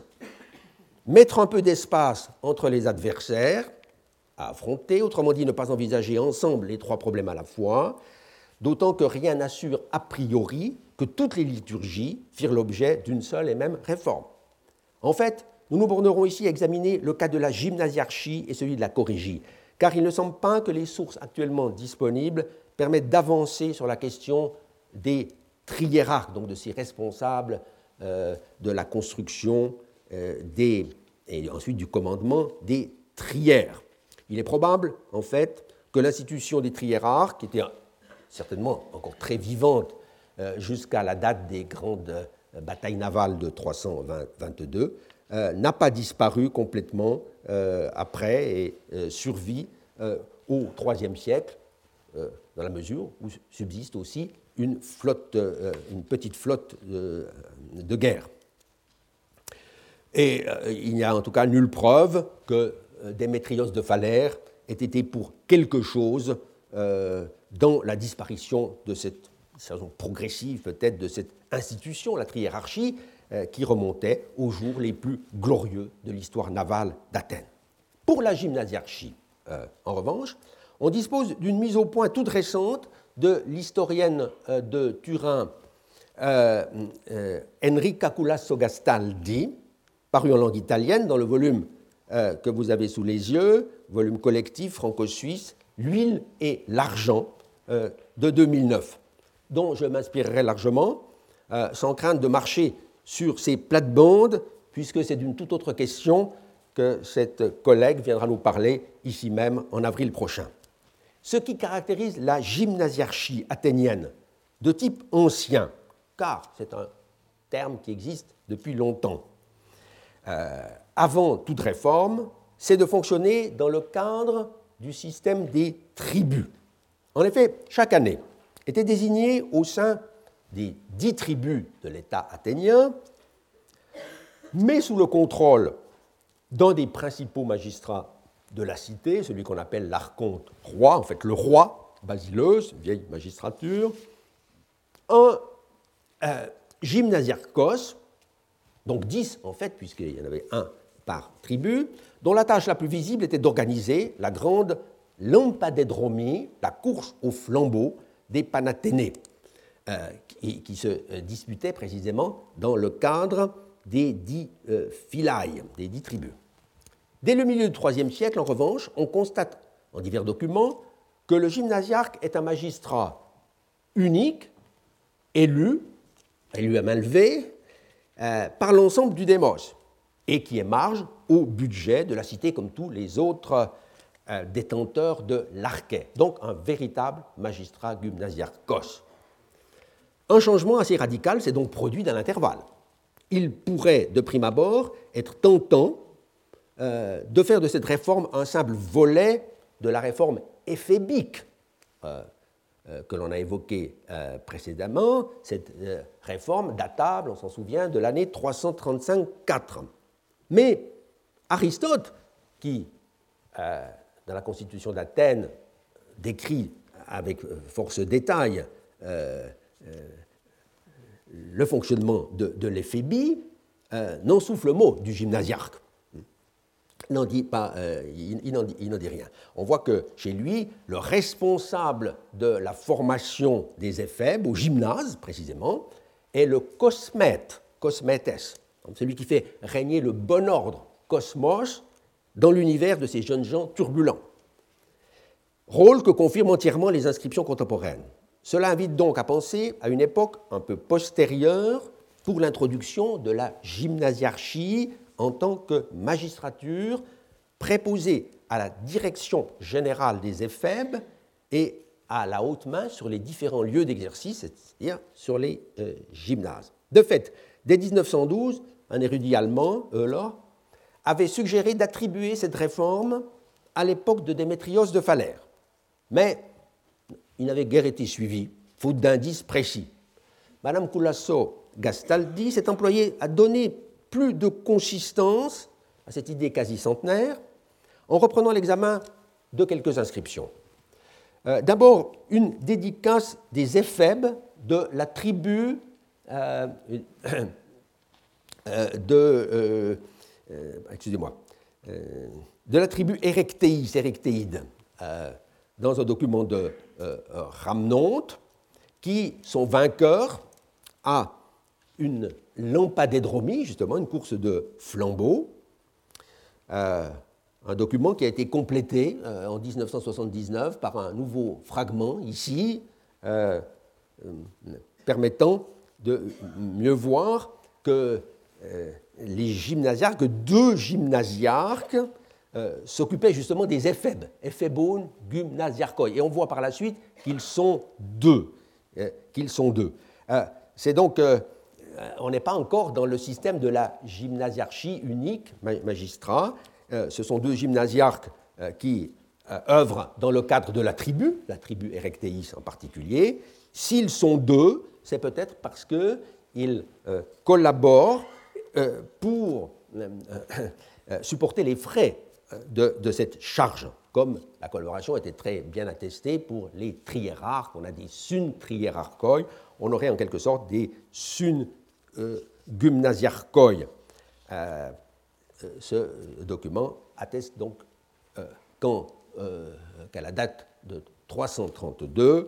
Mettre un peu d'espace entre les adversaires à affronter, autrement dit ne pas envisager ensemble les trois problèmes à la fois, d'autant que rien n'assure a priori que toutes les liturgies firent l'objet d'une seule et même réforme. En fait, nous nous bornerons ici à examiner le cas de la gymnasiarchie et celui de la chorégie, car il ne semble pas que les sources actuellement disponibles permettent d'avancer sur la question des triérarques, donc de ces responsables euh, de la construction des, et ensuite du commandement des trières. Il est probable, en fait, que l'institution des triérarques, qui était certainement encore très vivante euh, jusqu'à la date des grandes batailles navales de 322, euh, n'a pas disparu complètement euh, après et euh, survit au IIIe siècle, dans la mesure où subsiste aussi une petite flotte de, guerre. Et il n'y a en tout cas nulle preuve que Démétrios de Phalère ait été pour quelque chose dans la disparition de cette façon progressive peut-être de cette institution, la triérarchie, euh, qui remontait aux jours les plus glorieux de l'histoire navale d'Athènes. Pour la gymnasiarchie, euh, en revanche, on dispose d'une mise au point toute récente de l'historienne euh, de Turin Enrica Culasso Gastaldi, paru en langue italienne dans le volume que vous avez sous les yeux, volume collectif franco-suisse, L'huile et l'argent de 2009, dont je m'inspirerai largement, sans crainte de marcher sur ces plates-bandes, puisque c'est d'une toute autre question que cette collègue viendra nous parler ici même en avril prochain. Ce qui caractérise la gymnasiarchie athénienne de type ancien, car c'est un terme qui existe depuis longtemps, euh, avant toute réforme, c'est de fonctionner dans le cadre du système des tribus. En effet, chaque année était désignée au sein des dix tribus de l'État athénien, mais sous le contrôle d'un des principaux magistrats de la cité, celui qu'on appelle l'archonte roi, en fait le roi, Basileus, vieille magistrature, un euh, gymnasiarchos, donc dix en fait, puisqu'il y en avait un par tribu, dont la tâche la plus visible était d'organiser la grande lampadédromie, la course au flambeau des Panathénées, euh, qui, se euh, disputait précisément dans le cadre des dix euh, des dix tribus. Dès le milieu du IIIe siècle, en revanche, on constate en divers documents que le gymnasiarque est un magistrat unique, élu, élu à main levée, euh, par l'ensemble du démos, et qui est marge au budget de la cité comme tous les autres détenteurs de l'arché. Donc un véritable magistrat gymnasiarchos. Un changement assez radical s'est donc produit dans l'intervalle. Il pourrait, de prime abord, être tentant euh, de faire de cette réforme un simple volet de la réforme éphébique euh, euh, que l'on a évoquée précédemment, cette réforme datable, on s'en souvient, de l'année 335-4. Mais Aristote, qui, dans la Constitution d'Athènes, décrit avec force détail le fonctionnement de, l'éphébie, euh, n'en souffle mot du gymnasiarque. Il n'en euh, dit, rien. On voit que chez lui, le responsable de la formation des éphèbes, au gymnase précisément, est le cosmète, cosmètes, celui qui fait régner le bon ordre, cosmos, dans l'univers de ces jeunes gens turbulents. Rôle que confirment entièrement les inscriptions contemporaines. Cela invite donc à penser à une époque un peu postérieure pour l'introduction de la gymnasiarchie en tant que magistrature préposée à la direction générale des éphèbes et à la haute main sur les différents lieux d'exercice, c'est-à-dire sur les euh, gymnases. De fait, dès 1912, un érudit allemand, Euler, avait suggéré d'attribuer cette réforme à l'époque de Démétrios de Phalère. Mais il n'avait guère été suivi, faute d'indices précis. Madame Coulasso Gastaldi s'est employée à donner plus de consistance à cette idée quasi centenaire en reprenant l'examen de quelques inscriptions. Euh, d'abord, une dédicace des éphèbes de la tribu euh, euh, de, excusez-moi, de la tribu Erectéide, dans un document de Ramnonte, qui sont vainqueurs à une lampadédromie, justement, une course de flambeaux, euh, un document qui a été complété euh, en 1979 par un nouveau fragment ici, euh, permettant de mieux voir que les gymnasiarques, deux gymnasiarques, s'occupaient justement des éphèbes, éphébone, gymnasiarchoi. Et on voit par la suite qu'ils sont deux. qu'ils sont deux. C'est donc on n'est pas encore dans le système de la gymnasiarchie unique, magistrat. Euh, ce sont deux gymnasiarques euh, qui œuvrent dans le cadre de la tribu, la tribu Erectéis en particulier. S'ils sont deux, c'est peut-être parce qu'ils collaborent pour supporter les frais de, cette charge, comme la collaboration était très bien attestée pour les triérarques, on a des sun triérarchoi, on aurait en quelque sorte des sun euh, Gymnasiarchoi. Euh, euh, ce document atteste donc qu'à la date de 332,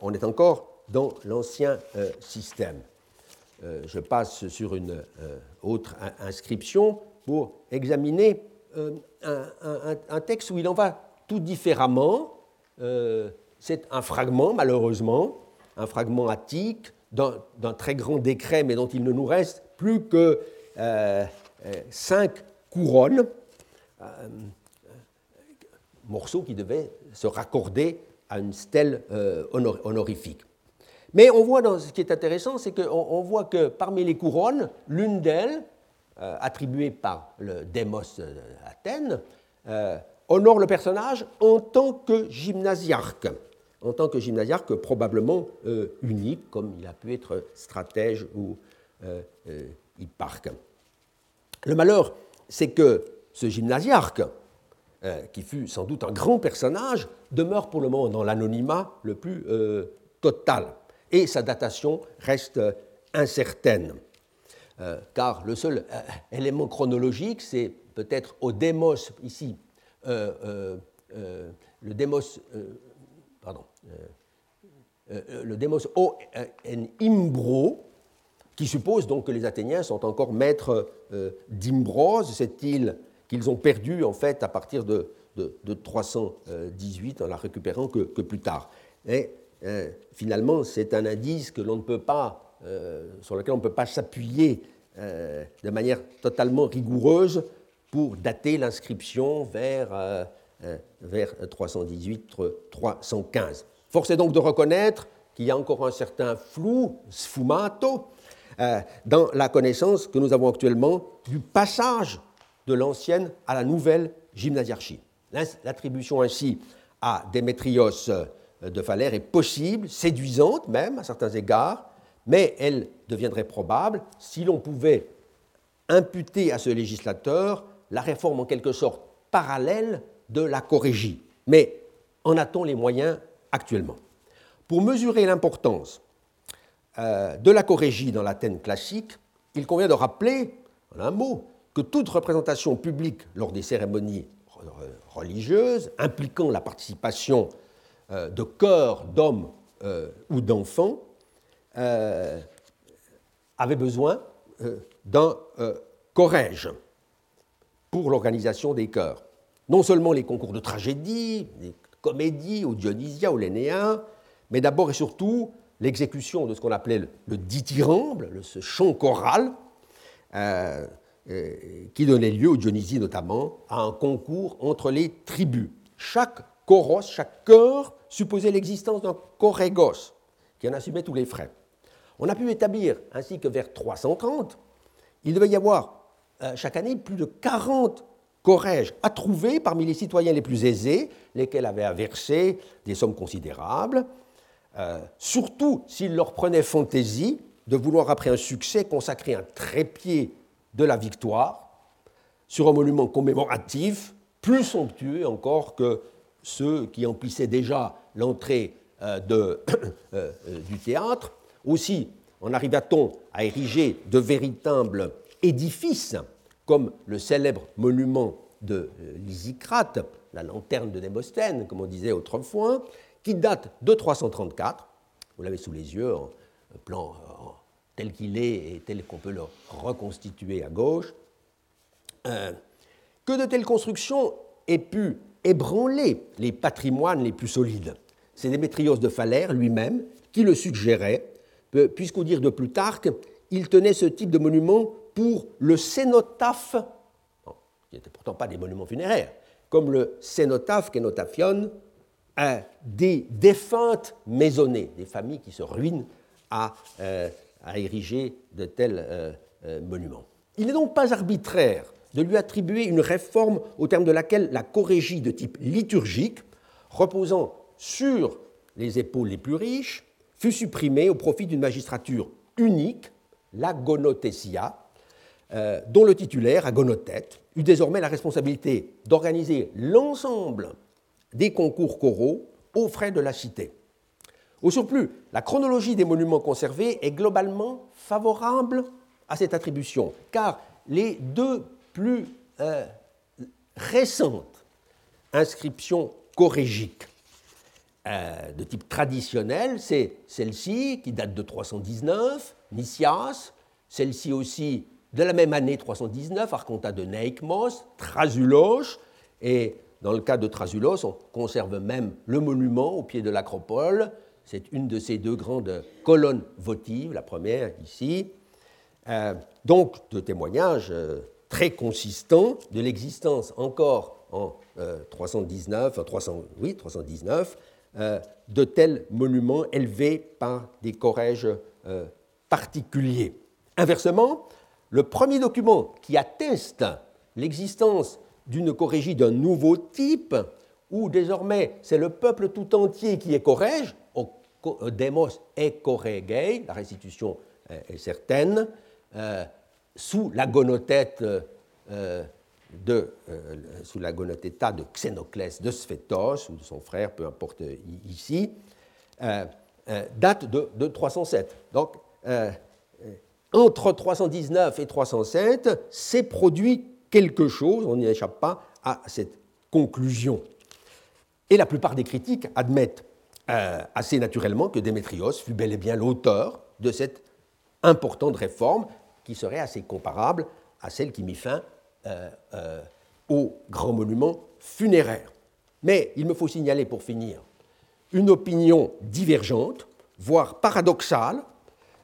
on est encore dans l'ancien système. je passe sur une autre inscription pour examiner un, texte où il en va tout différemment. C'est un fragment, malheureusement, un fragment attique d'un très grand décret, mais dont il ne nous reste plus que euh, euh, cinq couronnes, euh, morceaux qui devaient se raccorder à une stèle honorifique. Mais on voit, dans, ce qui est intéressant, c'est qu'on voit que parmi les couronnes, l'une d'elles, attribuée par le démos d'Athènes, honore le personnage en tant que gymnasiarque en tant que gymnasiarque probablement euh, unique, comme il a pu être stratège ou euh, euh. Le malheur, c'est que ce gymnasiarque, qui fut sans doute un grand personnage, demeure pour le moment dans l'anonymat le plus total, et sa datation reste incertaine. car le seul élément chronologique, c'est peut-être au démos, ici, le démos euh, euh, le démos O en Imbro, qui suppose donc que les Athéniens sont encore maîtres euh, d'Imbrose, cette île qu'ils ont perdue en fait à partir de, 318 en la récupérant que, plus tard. Et finalement, c'est un indice sur lequel on ne peut pas s'appuyer de manière totalement rigoureuse pour dater l'inscription vers euh, vers 318-315. Force est donc de reconnaître qu'il y a encore un certain flou, sfumato, euh, dans la connaissance que nous avons actuellement du passage de l'ancienne à la nouvelle gymnasiarchie. L'attribution ainsi à Démétrios euh, de Phalère est possible, séduisante même à certains égards, mais elle deviendrait probable si l'on pouvait imputer à ce législateur la réforme en quelque sorte parallèle de la corrigie. Mais en a-t-on les moyens actuellement? Pour mesurer l'importance euh, de la corrigie dans l'Athènes classique, il convient de rappeler, en un mot, que toute représentation publique lors des cérémonies religieuses impliquant la participation euh, de chœurs d'hommes euh, ou d'enfants avait besoin d'un corrège pour l'organisation des chœurs non seulement les concours de tragédie, les comédies, ou Dionysia, ou l'Énéa, mais d'abord et surtout l'exécution de ce qu'on appelait le, dithyramble, ce chant choral, euh, euh, qui donnait lieu, au Dionysie notamment, à un concours entre les tribus. Chaque choros, chaque chœur, supposait l'existence d'un chorégos, qui en assumait tous les frais. On a pu établir ainsi que vers 330, il devait y avoir euh, chaque année plus de 40 corrèges à trouver parmi les citoyens les plus aisés, lesquels avaient à verser des sommes considérables, euh, surtout s'il leur prenait fantaisie de vouloir, après un succès, consacrer un trépied de la victoire sur un monument commémoratif plus somptueux encore que ceux qui emplissaient déjà l'entrée euh, euh, du théâtre. Aussi, en arriva-t-on à ériger de véritables édifices, comme le célèbre monument de Lysicrate, la lanterne de Démosthène, comme on disait autrefois, qui date de 334. Vous l'avez sous les yeux, plan tel qu'il est et tel qu'on peut le reconstituer à gauche. Euh, que de telles constructions aient pu ébranler les patrimoines les plus solides. C'est Démétrios de Phalère lui-même qui le suggérait, puisqu'au dire de Plutarque, il tenait ce type de monument pour le cénotaphe, qui n'était pourtant pas des monuments funéraires, comme le cénotaphe, kénotaphion, des défuntes maisonnées, des familles qui se ruinent à, euh, ériger de tels euh, euh, monuments. Il n'est donc pas arbitraire de lui attribuer une réforme au terme de laquelle la chorégie de type liturgique, reposant sur les épaules les plus riches, fut supprimée au profit d'une magistrature unique, la gonothesia, dont le titulaire, agonothète, eut désormais la responsabilité d'organiser l'ensemble des concours choraux aux frais de la cité. Au surplus, la chronologie des monuments conservés est globalement favorable à cette attribution, car les deux plus euh, récentes inscriptions chorégiques euh, de type traditionnel, c'est celle-ci qui date de 319, Nicias, celle-ci aussi de la même année 319, Arconta de Neikmos, Trasulos, et dans le cas de Trasulos, on conserve même le monument au pied de l'acropole. C'est une de ces deux grandes colonnes votives, la première ici. Euh, donc, de témoignages euh, très consistants de l'existence encore en 319, euh, 300, oui, 319, de tels monuments élevés par des corèges particuliers. Inversement, le premier document qui atteste l'existence d'une chorégie d'un nouveau type, où désormais c'est le peuple tout entier qui est corrège, demos et corregei, la restitution est certaine, euh, sous la gonothète euh, de, euh, sous la de Xénoclès de Sphétos, ou de son frère, peu importe ici, date de, de, 307. Donc, entre 319 et 307, s'est produit quelque chose, on n'y échappe pas à cette conclusion. Et la plupart des critiques admettent euh, assez naturellement que Démétrios fut bel et bien l'auteur de cette importante réforme qui serait assez comparable à celle qui mit fin euh, euh, au grand monument funéraire. Mais il me faut signaler pour finir une opinion divergente, voire paradoxale,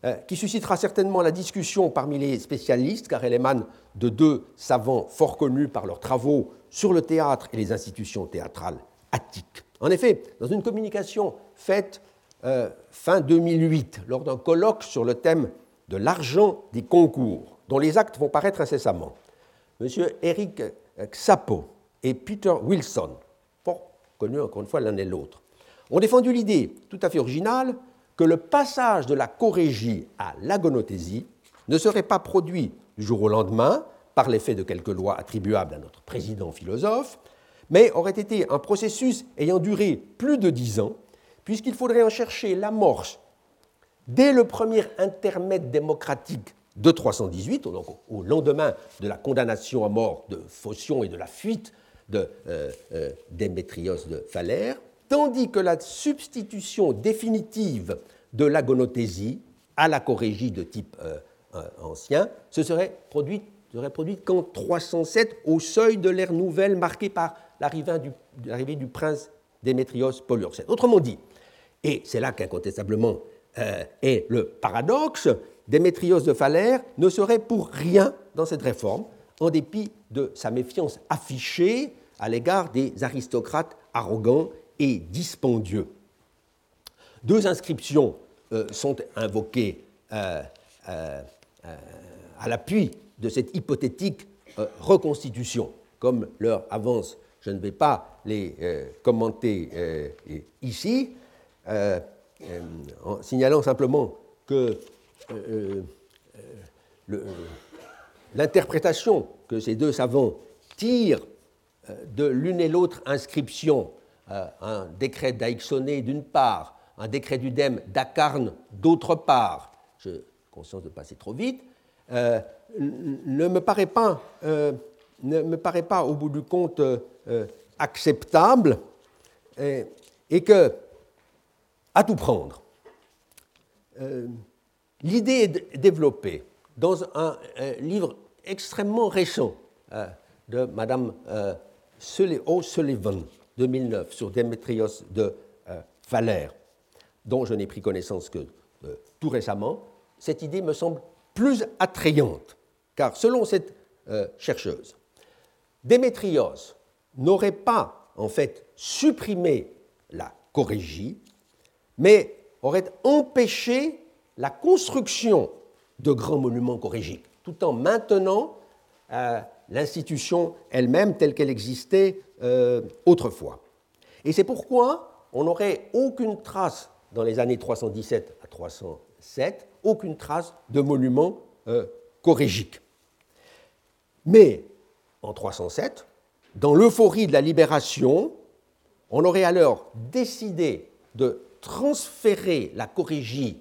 euh, qui suscitera certainement la discussion parmi les spécialistes, car elle émane de deux savants fort connus par leurs travaux sur le théâtre et les institutions théâtrales attiques. En effet, dans une communication faite euh, fin 2008, lors d'un colloque sur le thème de l'argent des concours, dont les actes vont paraître incessamment, M. Eric Xapo et Peter Wilson, fort connus encore une fois l'un et l'autre, ont défendu l'idée tout à fait originale que le passage de la chorégie à l'agonothésie ne serait pas produit du jour au lendemain par l'effet de quelques lois attribuables à notre président philosophe, mais aurait été un processus ayant duré plus de dix ans, puisqu'il faudrait en chercher l'amorce dès le premier intermède démocratique de 318, donc au lendemain de la condamnation à mort de Phocion et de la fuite de euh, euh, Démétrios de Phalère, tandis que la substitution définitive de l'agonothésie à la chorégie de type euh, euh, ancien se serait produite, serait qu'en 307, au seuil de l'ère nouvelle marquée par l'arrivée du, prince Démétrios Poliorcète. Autrement dit, et c'est là qu'incontestablement et le paradoxe, Démétrios de Phalère ne serait pour rien dans cette réforme, en dépit de sa méfiance affichée à l'égard des aristocrates arrogants et dispendieux. Deux inscriptions euh, sont invoquées euh, euh, à l'appui de cette hypothétique reconstitution. Comme leur avance, je ne vais pas les commenter ici, en signalant simplement que l'interprétation que ces deux savants tirent de l'une et l'autre inscription, un décret d'Aixoné d'une part, un décret du DEM d'Acarne d'autre part, je conscience de passer trop vite, euh, ne, me paraît pas, euh, ne me paraît pas au bout du compte euh, acceptable et, et, que, à tout prendre, l'idée est développée dans un, livre extrêmement récent de Madame O'Sullivan 2009 sur Démétrios de Valère dont je n'ai pris connaissance que euh, tout récemment, cette idée me semble plus attrayante, car selon cette euh, chercheuse, Démétrios n'aurait pas en fait supprimé la chorégie, mais aurait empêché la construction de grands monuments chorégiques, tout en maintenant euh, l'institution elle-même telle qu'elle existait autrefois. Et c'est pourquoi on n'aurait aucune trace dans les années 317 à 307, aucune trace de monument euh, chorégique. Mais en 307, dans l'euphorie de la libération, on aurait alors décidé de transférer la chorégie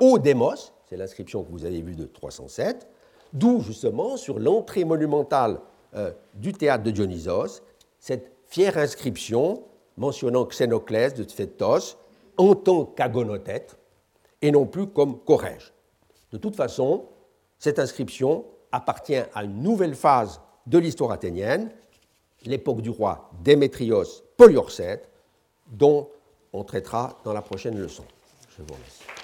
au démos, c'est l'inscription que vous avez vue de 307, d'où justement sur l'entrée monumentale euh, du théâtre de Dionysos, cette fière inscription mentionnant Xénoclès de Tphétos, en tant qu'agonothète et non plus comme Corrège. De toute façon, cette inscription appartient à une nouvelle phase de l'histoire athénienne, l'époque du roi Démétrios Poliorcète, dont on traitera dans la prochaine leçon. Je vous remercie.